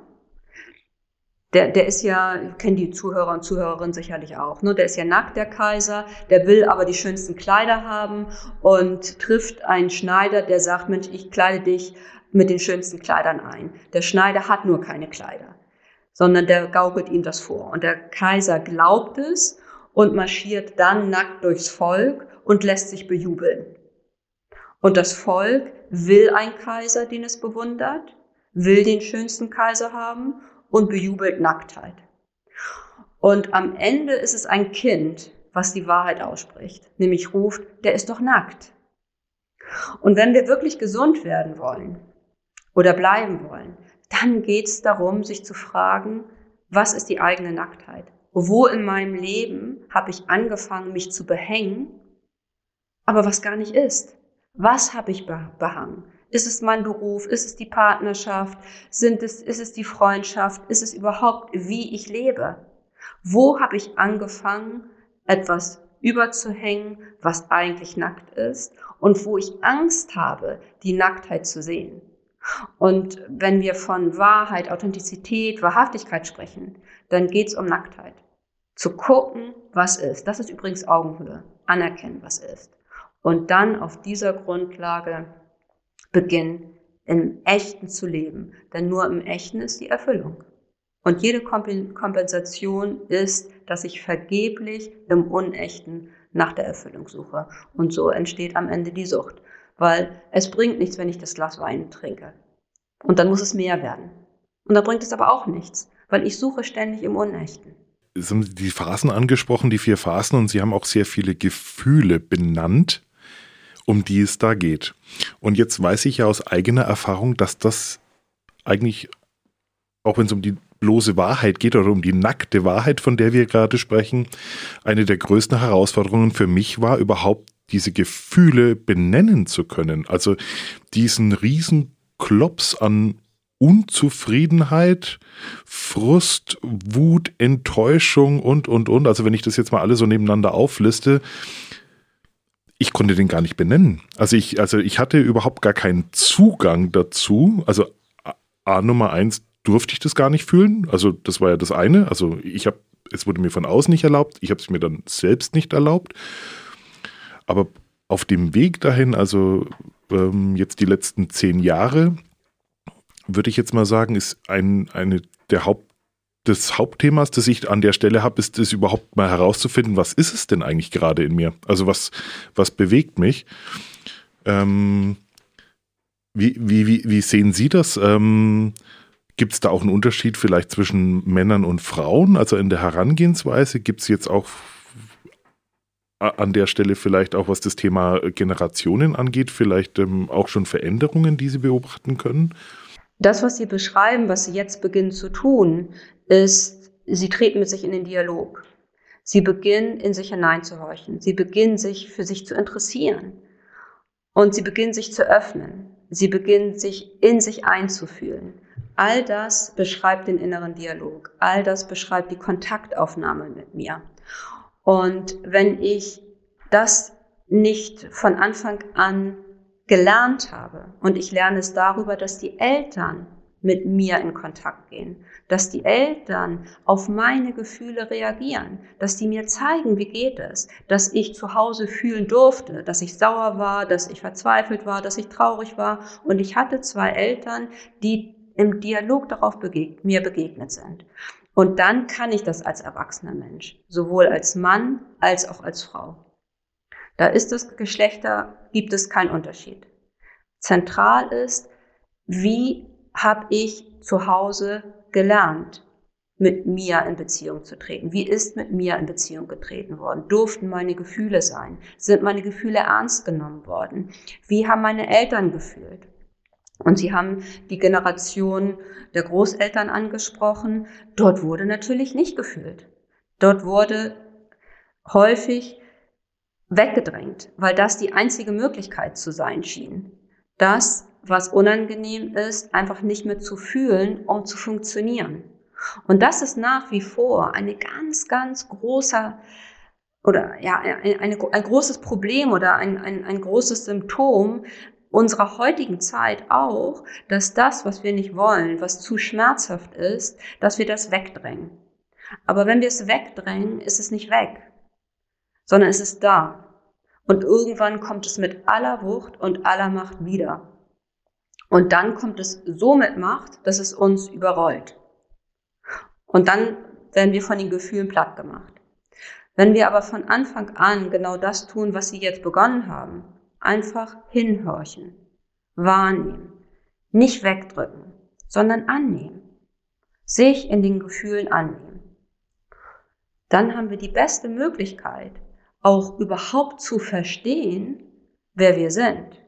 Der, der ist ja, kennen die Zuhörer und Zuhörerinnen sicherlich auch, ne? der ist ja nackt, der Kaiser, der will aber die schönsten Kleider haben und trifft einen Schneider, der sagt, Mensch, ich kleide dich mit den schönsten Kleidern ein. Der Schneider hat nur keine Kleider, sondern der gaukelt ihm das vor. Und der Kaiser glaubt es und marschiert dann nackt durchs Volk und lässt sich bejubeln. Und das Volk will einen Kaiser, den es bewundert, will den schönsten Kaiser haben und bejubelt Nacktheit. Und am Ende ist es ein Kind, was die Wahrheit ausspricht, nämlich ruft, der ist doch nackt. Und wenn wir wirklich gesund werden wollen, oder bleiben wollen, dann geht es darum, sich zu fragen, was ist die eigene Nacktheit? Wo in meinem Leben habe ich angefangen, mich zu behängen, aber was gar nicht ist? Was habe ich behangen? Ist es mein Beruf? Ist es die Partnerschaft? Sind es, ist es die Freundschaft? Ist es überhaupt, wie ich lebe? Wo habe ich angefangen, etwas überzuhängen, was eigentlich nackt ist und wo ich Angst habe, die Nacktheit zu sehen? Und wenn wir von Wahrheit, Authentizität, Wahrhaftigkeit sprechen, dann geht es um Nacktheit. Zu gucken, was ist. Das ist übrigens Augenhöhe. Anerkennen, was ist. Und dann auf dieser Grundlage beginnen, im Echten zu leben. Denn nur im Echten ist die Erfüllung. Und jede Kompensation ist, dass ich vergeblich im Unechten nach der Erfüllung suche. Und so entsteht am Ende die Sucht. Weil es bringt nichts, wenn ich das Glas Wein trinke. Und dann muss es mehr werden. Und dann bringt es aber auch nichts, weil ich suche ständig im Unechten. Sie haben die Phasen angesprochen, die vier Phasen, und Sie haben auch sehr viele Gefühle benannt, um die es da geht. Und jetzt weiß ich ja aus eigener Erfahrung, dass das eigentlich, auch wenn es um die bloße Wahrheit geht oder um die nackte Wahrheit, von der wir gerade sprechen, eine der größten Herausforderungen für mich war, überhaupt diese Gefühle benennen zu können. Also diesen riesen Klops an Unzufriedenheit, Frust, Wut, Enttäuschung und, und, und. Also wenn ich das jetzt mal alle so nebeneinander aufliste, ich konnte den gar nicht benennen. Also ich, also ich hatte überhaupt gar keinen Zugang dazu. Also A Nummer eins durfte ich das gar nicht fühlen. Also das war ja das eine. Also ich habe, es wurde mir von außen nicht erlaubt. Ich habe es mir dann selbst nicht erlaubt. Aber auf dem Weg dahin, also ähm, jetzt die letzten zehn Jahre, würde ich jetzt mal sagen, ist ein, eine der Haupt, des Hauptthemas, das ich an der Stelle habe, ist es überhaupt mal herauszufinden, was ist es denn eigentlich gerade in mir? Also was, was bewegt mich? Ähm, wie, wie, wie, wie sehen Sie das? Ähm, Gibt es da auch einen Unterschied vielleicht zwischen Männern und Frauen? Also in der Herangehensweise gibt es jetzt auch an der Stelle vielleicht auch, was das Thema Generationen angeht, vielleicht ähm, auch schon Veränderungen, die Sie beobachten können? Das, was Sie beschreiben, was Sie jetzt beginnen zu tun, ist, Sie treten mit sich in den Dialog. Sie beginnen, in sich hineinzuhorchen. Sie beginnen, sich für sich zu interessieren. Und Sie beginnen, sich zu öffnen. Sie beginnen, sich in sich einzufühlen. All das beschreibt den inneren Dialog. All das beschreibt die Kontaktaufnahme mit mir. Und wenn ich das nicht von Anfang an gelernt habe und ich lerne es darüber, dass die Eltern mit mir in Kontakt gehen, dass die Eltern auf meine Gefühle reagieren, dass die mir zeigen, wie geht es, dass ich zu Hause fühlen durfte, dass ich sauer war, dass ich verzweifelt war, dass ich traurig war und ich hatte zwei Eltern, die im Dialog darauf begeg mir begegnet sind. Und dann kann ich das als erwachsener Mensch, sowohl als Mann als auch als Frau. Da ist das Geschlechter, gibt es keinen Unterschied. Zentral ist, wie habe ich zu Hause gelernt, mit mir in Beziehung zu treten? Wie ist mit mir in Beziehung getreten worden? Durften meine Gefühle sein? Sind meine Gefühle ernst genommen worden? Wie haben meine Eltern gefühlt? Und Sie haben die Generation der Großeltern angesprochen. Dort wurde natürlich nicht gefühlt. Dort wurde häufig weggedrängt, weil das die einzige Möglichkeit zu sein schien. Das, was unangenehm ist, einfach nicht mehr zu fühlen, um zu funktionieren. Und das ist nach wie vor eine ganz, ganz großer oder ja, ein, ein, ein großes Problem oder ein, ein, ein großes Symptom unserer heutigen Zeit auch, dass das, was wir nicht wollen, was zu schmerzhaft ist, dass wir das wegdrängen. Aber wenn wir es wegdrängen, ist es nicht weg, sondern es ist da. Und irgendwann kommt es mit aller Wucht und aller Macht wieder. Und dann kommt es so mit Macht, dass es uns überrollt. Und dann werden wir von den Gefühlen platt gemacht. Wenn wir aber von Anfang an genau das tun, was Sie jetzt begonnen haben, einfach hinhorchen, wahrnehmen, nicht wegdrücken, sondern annehmen, sich in den Gefühlen annehmen. Dann haben wir die beste Möglichkeit, auch überhaupt zu verstehen, wer wir sind.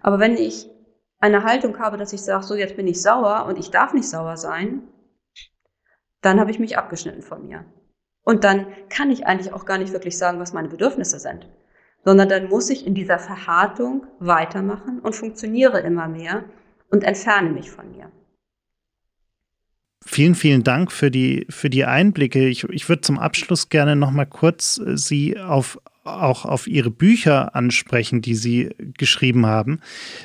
Aber wenn ich eine Haltung habe, dass ich sage, so jetzt bin ich sauer und ich darf nicht sauer sein, dann habe ich mich abgeschnitten von mir. Und dann kann ich eigentlich auch gar nicht wirklich sagen, was meine Bedürfnisse sind, sondern dann muss ich in dieser Verhärtung weitermachen und funktioniere immer mehr und entferne mich von mir. Vielen, vielen Dank für die, für die Einblicke. Ich, ich würde zum Abschluss gerne noch mal kurz äh, Sie auf, auch auf Ihre Bücher ansprechen, die Sie geschrieben haben.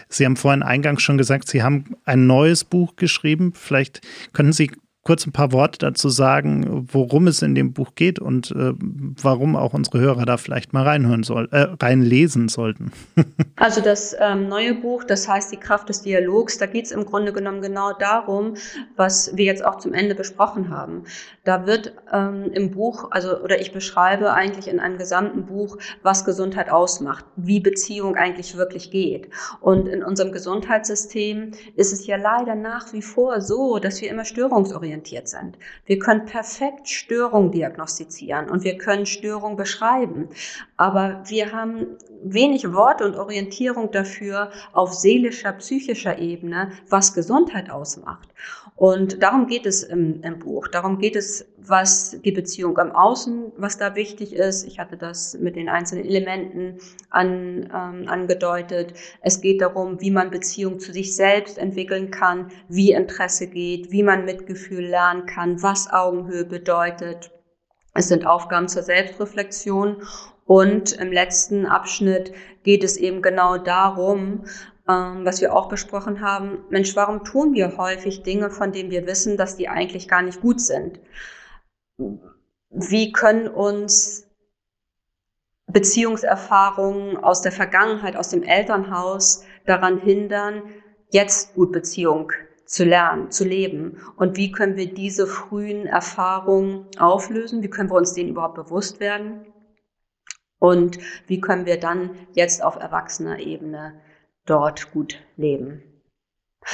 Sie haben vorhin eingangs schon gesagt, Sie haben ein neues Buch geschrieben. Vielleicht können Sie kurz ein paar Worte dazu sagen, worum es in dem Buch geht und äh, warum auch unsere Hörer da vielleicht mal reinhören soll, äh, reinlesen sollten. (laughs) also das ähm, neue Buch, das heißt Die Kraft des Dialogs, da geht es im Grunde genommen genau darum, was wir jetzt auch zum Ende besprochen haben. Da wird ähm, im Buch, also oder ich beschreibe eigentlich in einem gesamten Buch, was Gesundheit ausmacht, wie Beziehung eigentlich wirklich geht. Und in unserem Gesundheitssystem ist es ja leider nach wie vor so, dass wir immer störungsorientiert orientiert sind. Wir können perfekt Störung diagnostizieren und wir können Störung beschreiben. Aber wir haben wenig Worte und Orientierung dafür auf seelischer, psychischer Ebene, was Gesundheit ausmacht. Und darum geht es im, im, Buch. Darum geht es, was die Beziehung am Außen, was da wichtig ist. Ich hatte das mit den einzelnen Elementen an, ähm, angedeutet. Es geht darum, wie man Beziehung zu sich selbst entwickeln kann, wie Interesse geht, wie man Mitgefühl lernen kann, was Augenhöhe bedeutet. Es sind Aufgaben zur Selbstreflexion und im letzten Abschnitt geht es eben genau darum, ähm, was wir auch besprochen haben, Mensch, warum tun wir häufig Dinge, von denen wir wissen, dass die eigentlich gar nicht gut sind? Wie können uns Beziehungserfahrungen aus der Vergangenheit, aus dem Elternhaus daran hindern, jetzt gut Beziehung zu lernen, zu leben? Und wie können wir diese frühen Erfahrungen auflösen? Wie können wir uns denen überhaupt bewusst werden? Und wie können wir dann jetzt auf erwachsener Ebene dort gut leben.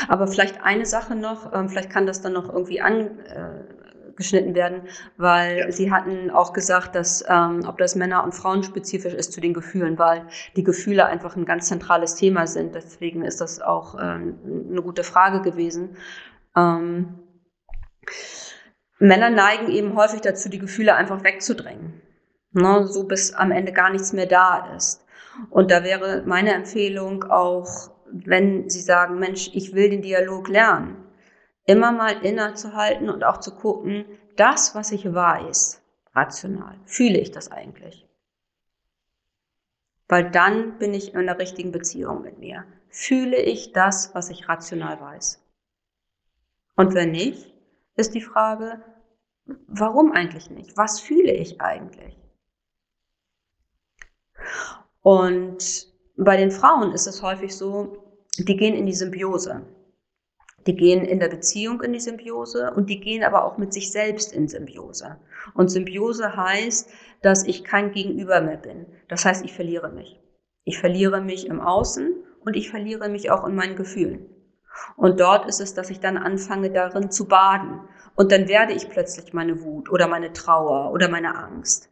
Aber vielleicht eine Sache noch, ähm, vielleicht kann das dann noch irgendwie angeschnitten werden, weil ja. Sie hatten auch gesagt, dass ähm, ob das Männer- und Frauen spezifisch ist zu den Gefühlen, weil die Gefühle einfach ein ganz zentrales Thema sind. Deswegen ist das auch ähm, eine gute Frage gewesen. Männer neigen eben häufig dazu, die Gefühle einfach wegzudrängen, ne, so bis am Ende gar nichts mehr da ist. Und da wäre meine Empfehlung auch, wenn Sie sagen, Mensch, ich will den Dialog lernen, immer mal innezuhalten und auch zu gucken, das, was ich weiß, rational, fühle ich das eigentlich? Weil dann bin ich in der richtigen Beziehung mit mir. Fühle ich das, was ich rational weiß? Und wenn nicht, ist die Frage, warum eigentlich nicht? Was fühle ich eigentlich? Und bei den Frauen ist es häufig so, die gehen in die Symbiose. Die gehen in der Beziehung in die Symbiose und die gehen aber auch mit sich selbst in Symbiose. Und Symbiose heißt, dass ich kein Gegenüber mehr bin. Das heißt, ich verliere mich. Ich verliere mich im Außen und ich verliere mich auch in meinen Gefühlen. Und dort ist es, dass ich dann anfange darin zu baden. Und dann werde ich plötzlich meine Wut oder meine Trauer oder meine Angst.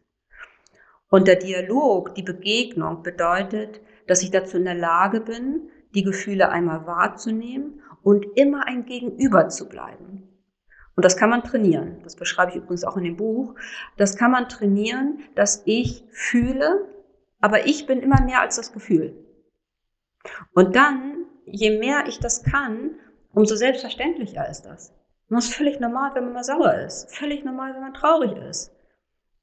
Und der Dialog, die Begegnung bedeutet, dass ich dazu in der Lage bin, die Gefühle einmal wahrzunehmen und immer ein Gegenüber zu bleiben. Und das kann man trainieren. Das beschreibe ich übrigens auch in dem Buch. Das kann man trainieren, dass ich fühle, aber ich bin immer mehr als das Gefühl. Und dann, je mehr ich das kann, umso selbstverständlicher ist das. Und das ist völlig normal, wenn man mal sauer ist. Völlig normal, wenn man traurig ist.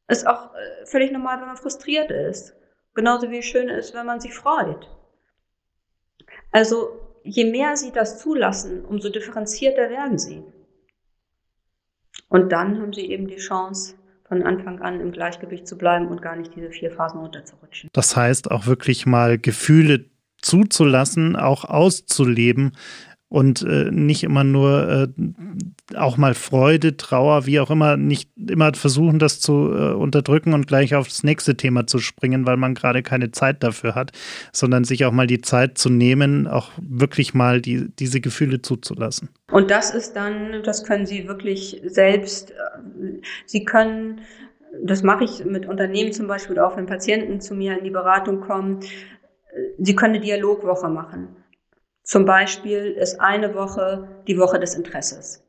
Ist auch äh, völlig normal, wenn man frustriert ist. Genauso wie es schön ist, wenn man sich freut. Also je mehr sie das zulassen, umso differenzierter werden sie. Und dann haben sie eben die Chance, von Anfang an im Gleichgewicht zu bleiben und gar nicht diese vier Phasen runterzurutschen. Das heißt auch wirklich mal Gefühle zuzulassen, auch auszuleben, und äh, nicht immer nur äh, auch mal Freude, Trauer, wie auch immer, nicht immer versuchen, das zu äh, unterdrücken und gleich aufs nächste Thema zu springen, weil man gerade keine Zeit dafür hat, sondern sich auch mal die Zeit zu nehmen, auch wirklich mal die, diese Gefühle zuzulassen. Und das ist dann, das können Sie wirklich selbst, äh, Sie können das mache ich mit Unternehmen zum Beispiel, auch wenn Patienten zu mir in die Beratung kommen. Sie können eine Dialogwoche machen. Zum Beispiel ist eine Woche die Woche des Interesses.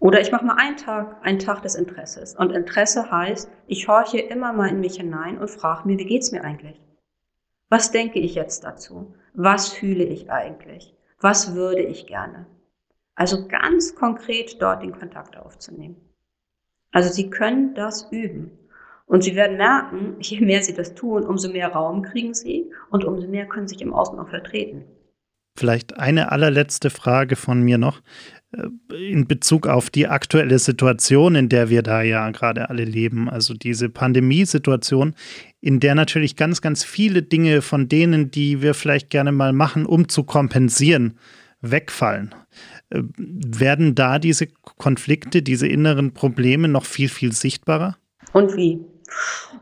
Oder ich mache mal einen Tag, einen Tag des Interesses. Und Interesse heißt, ich horche immer mal in mich hinein und frage mir, wie geht's mir eigentlich? Was denke ich jetzt dazu? Was fühle ich eigentlich? Was würde ich gerne? Also ganz konkret dort den Kontakt aufzunehmen. Also Sie können das üben. Und Sie werden merken, (laughs) je mehr Sie das tun, umso mehr Raum kriegen Sie und umso mehr können Sie sich im Außen auch vertreten. Vielleicht eine allerletzte Frage von mir noch in Bezug auf die aktuelle Situation, in der wir da ja gerade alle leben, also diese Pandemiesituation, in der natürlich ganz, ganz viele Dinge von denen, die wir vielleicht gerne mal machen, um zu kompensieren, wegfallen. Äh, werden da diese Konflikte, diese inneren Probleme noch viel, viel sichtbarer? Und wie?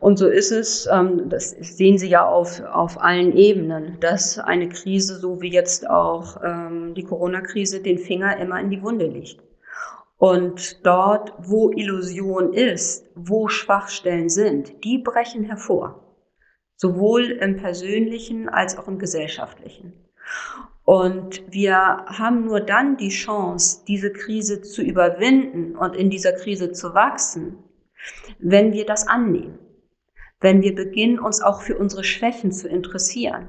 Und so ist es, ähm, das sehen Sie ja auf, auf allen Ebenen, dass eine Krise, so wie jetzt auch ähm, die Corona-Krise, den Finger immer in die Wunde legt. Und dort, wo Illusion ist, wo Schwachstellen sind, die brechen hervor. Sowohl im persönlichen als auch im gesellschaftlichen. Und wir haben nur dann die Chance, diese Krise zu überwinden und in dieser Krise zu wachsen, wenn wir das annehmen, wenn wir beginnen, uns auch für unsere Schwächen zu interessieren,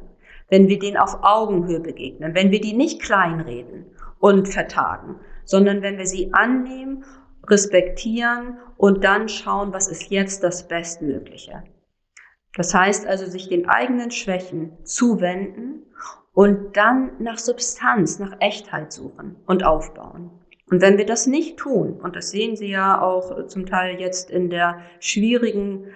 wenn wir denen auf Augenhöhe begegnen, wenn wir die nicht kleinreden und vertagen, sondern wenn wir sie annehmen, respektieren und dann schauen, was ist jetzt das Bestmögliche. Das heißt also, sich den eigenen Schwächen zuwenden und dann nach Substanz, nach Echtheit suchen und aufbauen. Und wenn wir das nicht tun, und das sehen Sie ja auch zum Teil jetzt in der schwierigen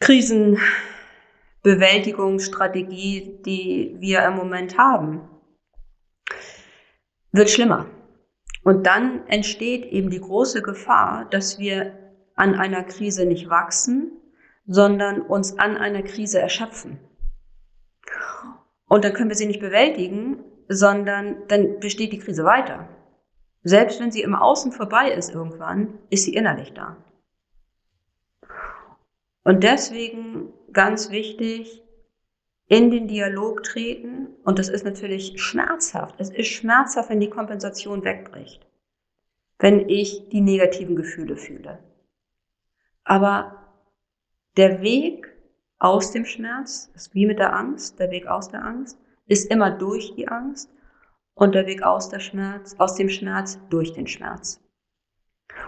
Krisenbewältigungsstrategie, die wir im Moment haben, wird schlimmer. Und dann entsteht eben die große Gefahr, dass wir an einer Krise nicht wachsen, sondern uns an einer Krise erschöpfen. Und dann können wir sie nicht bewältigen, sondern dann besteht die Krise weiter. Selbst wenn sie im Außen vorbei ist irgendwann, ist sie innerlich da. Und deswegen ganz wichtig, in den Dialog treten. Und das ist natürlich schmerzhaft. Es ist schmerzhaft, wenn die Kompensation wegbricht. Wenn ich die negativen Gefühle fühle. Aber der Weg aus dem Schmerz, ist wie mit der Angst, der Weg aus der Angst, ist immer durch die Angst und der Weg aus, der Schmerz, aus dem Schmerz durch den Schmerz.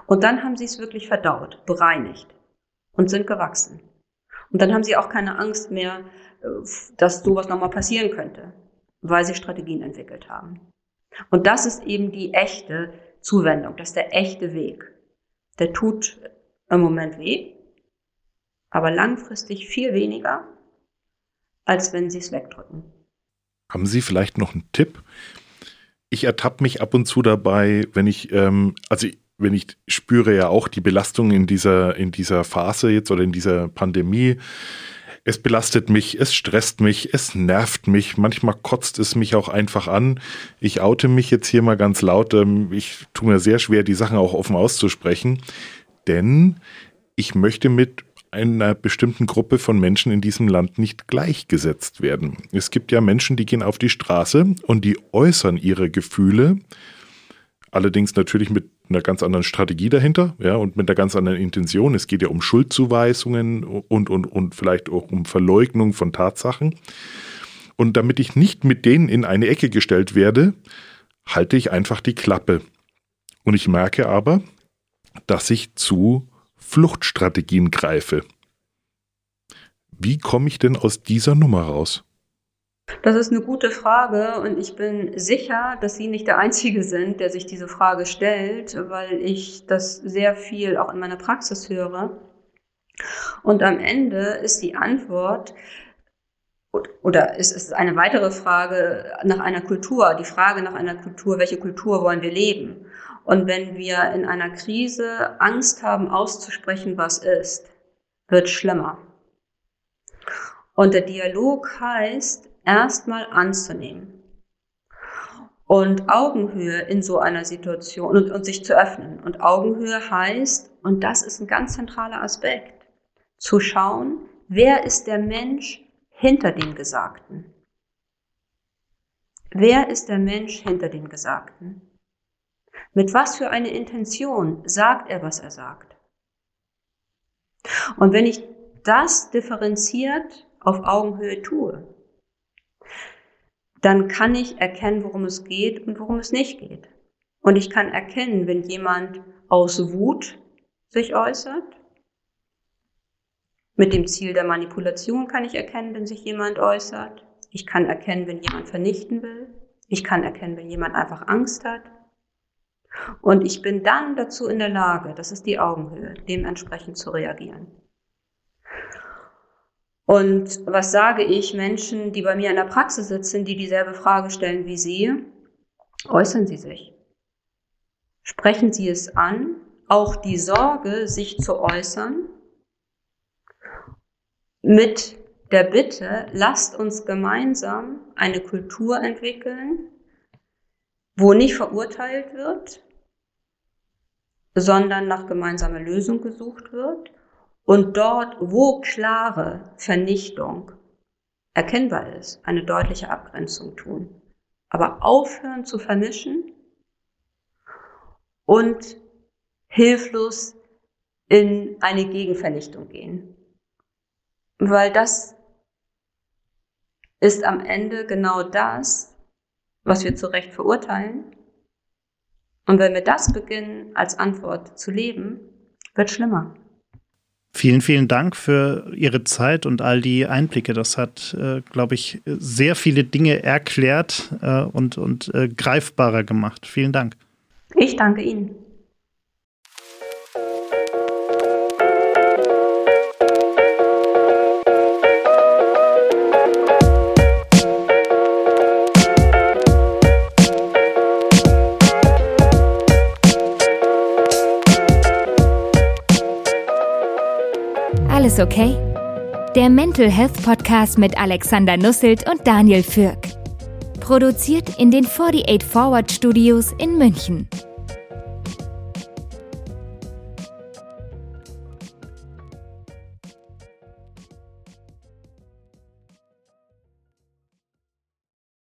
Und dann haben sie es wirklich verdaut, bereinigt und sind gewachsen. Und dann haben sie auch keine Angst mehr, äh, dass sowas nochmal passieren könnte, weil sie Strategien entwickelt haben. Und das ist eben die echte Zuwendung, das ist der echte Weg. Der tut im Moment weh, aber langfristig viel weniger, als wenn sie es wegdrücken. Haben Sie vielleicht noch einen Tipp, ich ertappe mich ab und zu dabei, wenn ich, ähm, also wenn ich spüre ja auch die Belastung in dieser, in dieser Phase jetzt oder in dieser Pandemie. Es belastet mich, es stresst mich, es nervt mich, manchmal kotzt es mich auch einfach an. Ich oute mich jetzt hier mal ganz laut. Ähm, ich tue mir sehr schwer, die Sachen auch offen auszusprechen, denn ich möchte mit einer bestimmten Gruppe von Menschen in diesem Land nicht gleichgesetzt werden. Es gibt ja Menschen, die gehen auf die Straße und die äußern ihre Gefühle, allerdings natürlich mit einer ganz anderen Strategie dahinter, ja, und mit einer ganz anderen Intention. Es geht ja um Schuldzuweisungen und, und, und vielleicht auch um Verleugnung von Tatsachen. Und damit ich nicht mit denen in eine Ecke gestellt werde, halte ich einfach die Klappe. Und ich merke aber, dass ich zu Fluchtstrategien greife. Wie komme ich denn aus dieser Nummer raus? Das ist eine gute Frage und ich bin sicher, dass Sie nicht der Einzige sind, der sich diese Frage stellt, weil ich das sehr viel auch in meiner Praxis höre. Und am Ende ist die Antwort, oder es ist eine weitere Frage nach einer Kultur, die Frage nach einer Kultur, welche Kultur wollen wir leben? Und wenn wir in einer Krise Angst haben, auszusprechen, was ist, wird schlimmer. Und der Dialog heißt, erstmal anzunehmen. Und Augenhöhe in so einer Situation und, und sich zu öffnen. Und Augenhöhe heißt, und das ist ein ganz zentraler Aspekt, zu schauen, wer ist der Mensch hinter dem Gesagten? wer ist der Mensch hinter dem Gesagten? Mit was für eine Intention sagt er, was er sagt? Und wenn ich das differenziert auf Augenhöhe tue, dann kann ich erkennen, worum es geht und worum es nicht geht. Und ich kann erkennen, wenn jemand aus Wut sich äußert. Mit dem Ziel der Manipulation kann ich erkennen, wenn sich jemand äußert. Ich kann erkennen, wenn jemand vernichten will. Ich kann erkennen, wenn jemand einfach Angst hat. Und ich bin dann dazu in der Lage, das ist die Augenhöhe, dementsprechend zu reagieren. Und was sage ich Menschen, die bei mir in der Praxis sitzen, die dieselbe Frage stellen wie Sie? Äußern Sie sich. Sprechen Sie es an, auch die Sorge, sich zu äußern, mit der Bitte, lasst uns gemeinsam eine Kultur entwickeln, wo nicht verurteilt wird, sondern nach gemeinsamer Lösung gesucht wird und dort, wo klare Vernichtung erkennbar ist, eine deutliche Abgrenzung tun. Aber aufhören zu vermischen und hilflos in eine Gegenvernichtung gehen. Weil das ist am Ende genau das, was wir zu Recht verurteilen. Und wenn wir das beginnen als Antwort zu leben, wird schlimmer. Vielen, vielen Dank für Ihre Zeit und all die Einblicke. Das hat, äh, glaube ich, sehr viele Dinge erklärt äh, und, und äh, greifbarer gemacht. Vielen Dank. Ich danke Ihnen. Alles okay? Der Mental Health Podcast mit Alexander Nusselt und Daniel Fürk. Produziert in den 48 Forward Studios in München.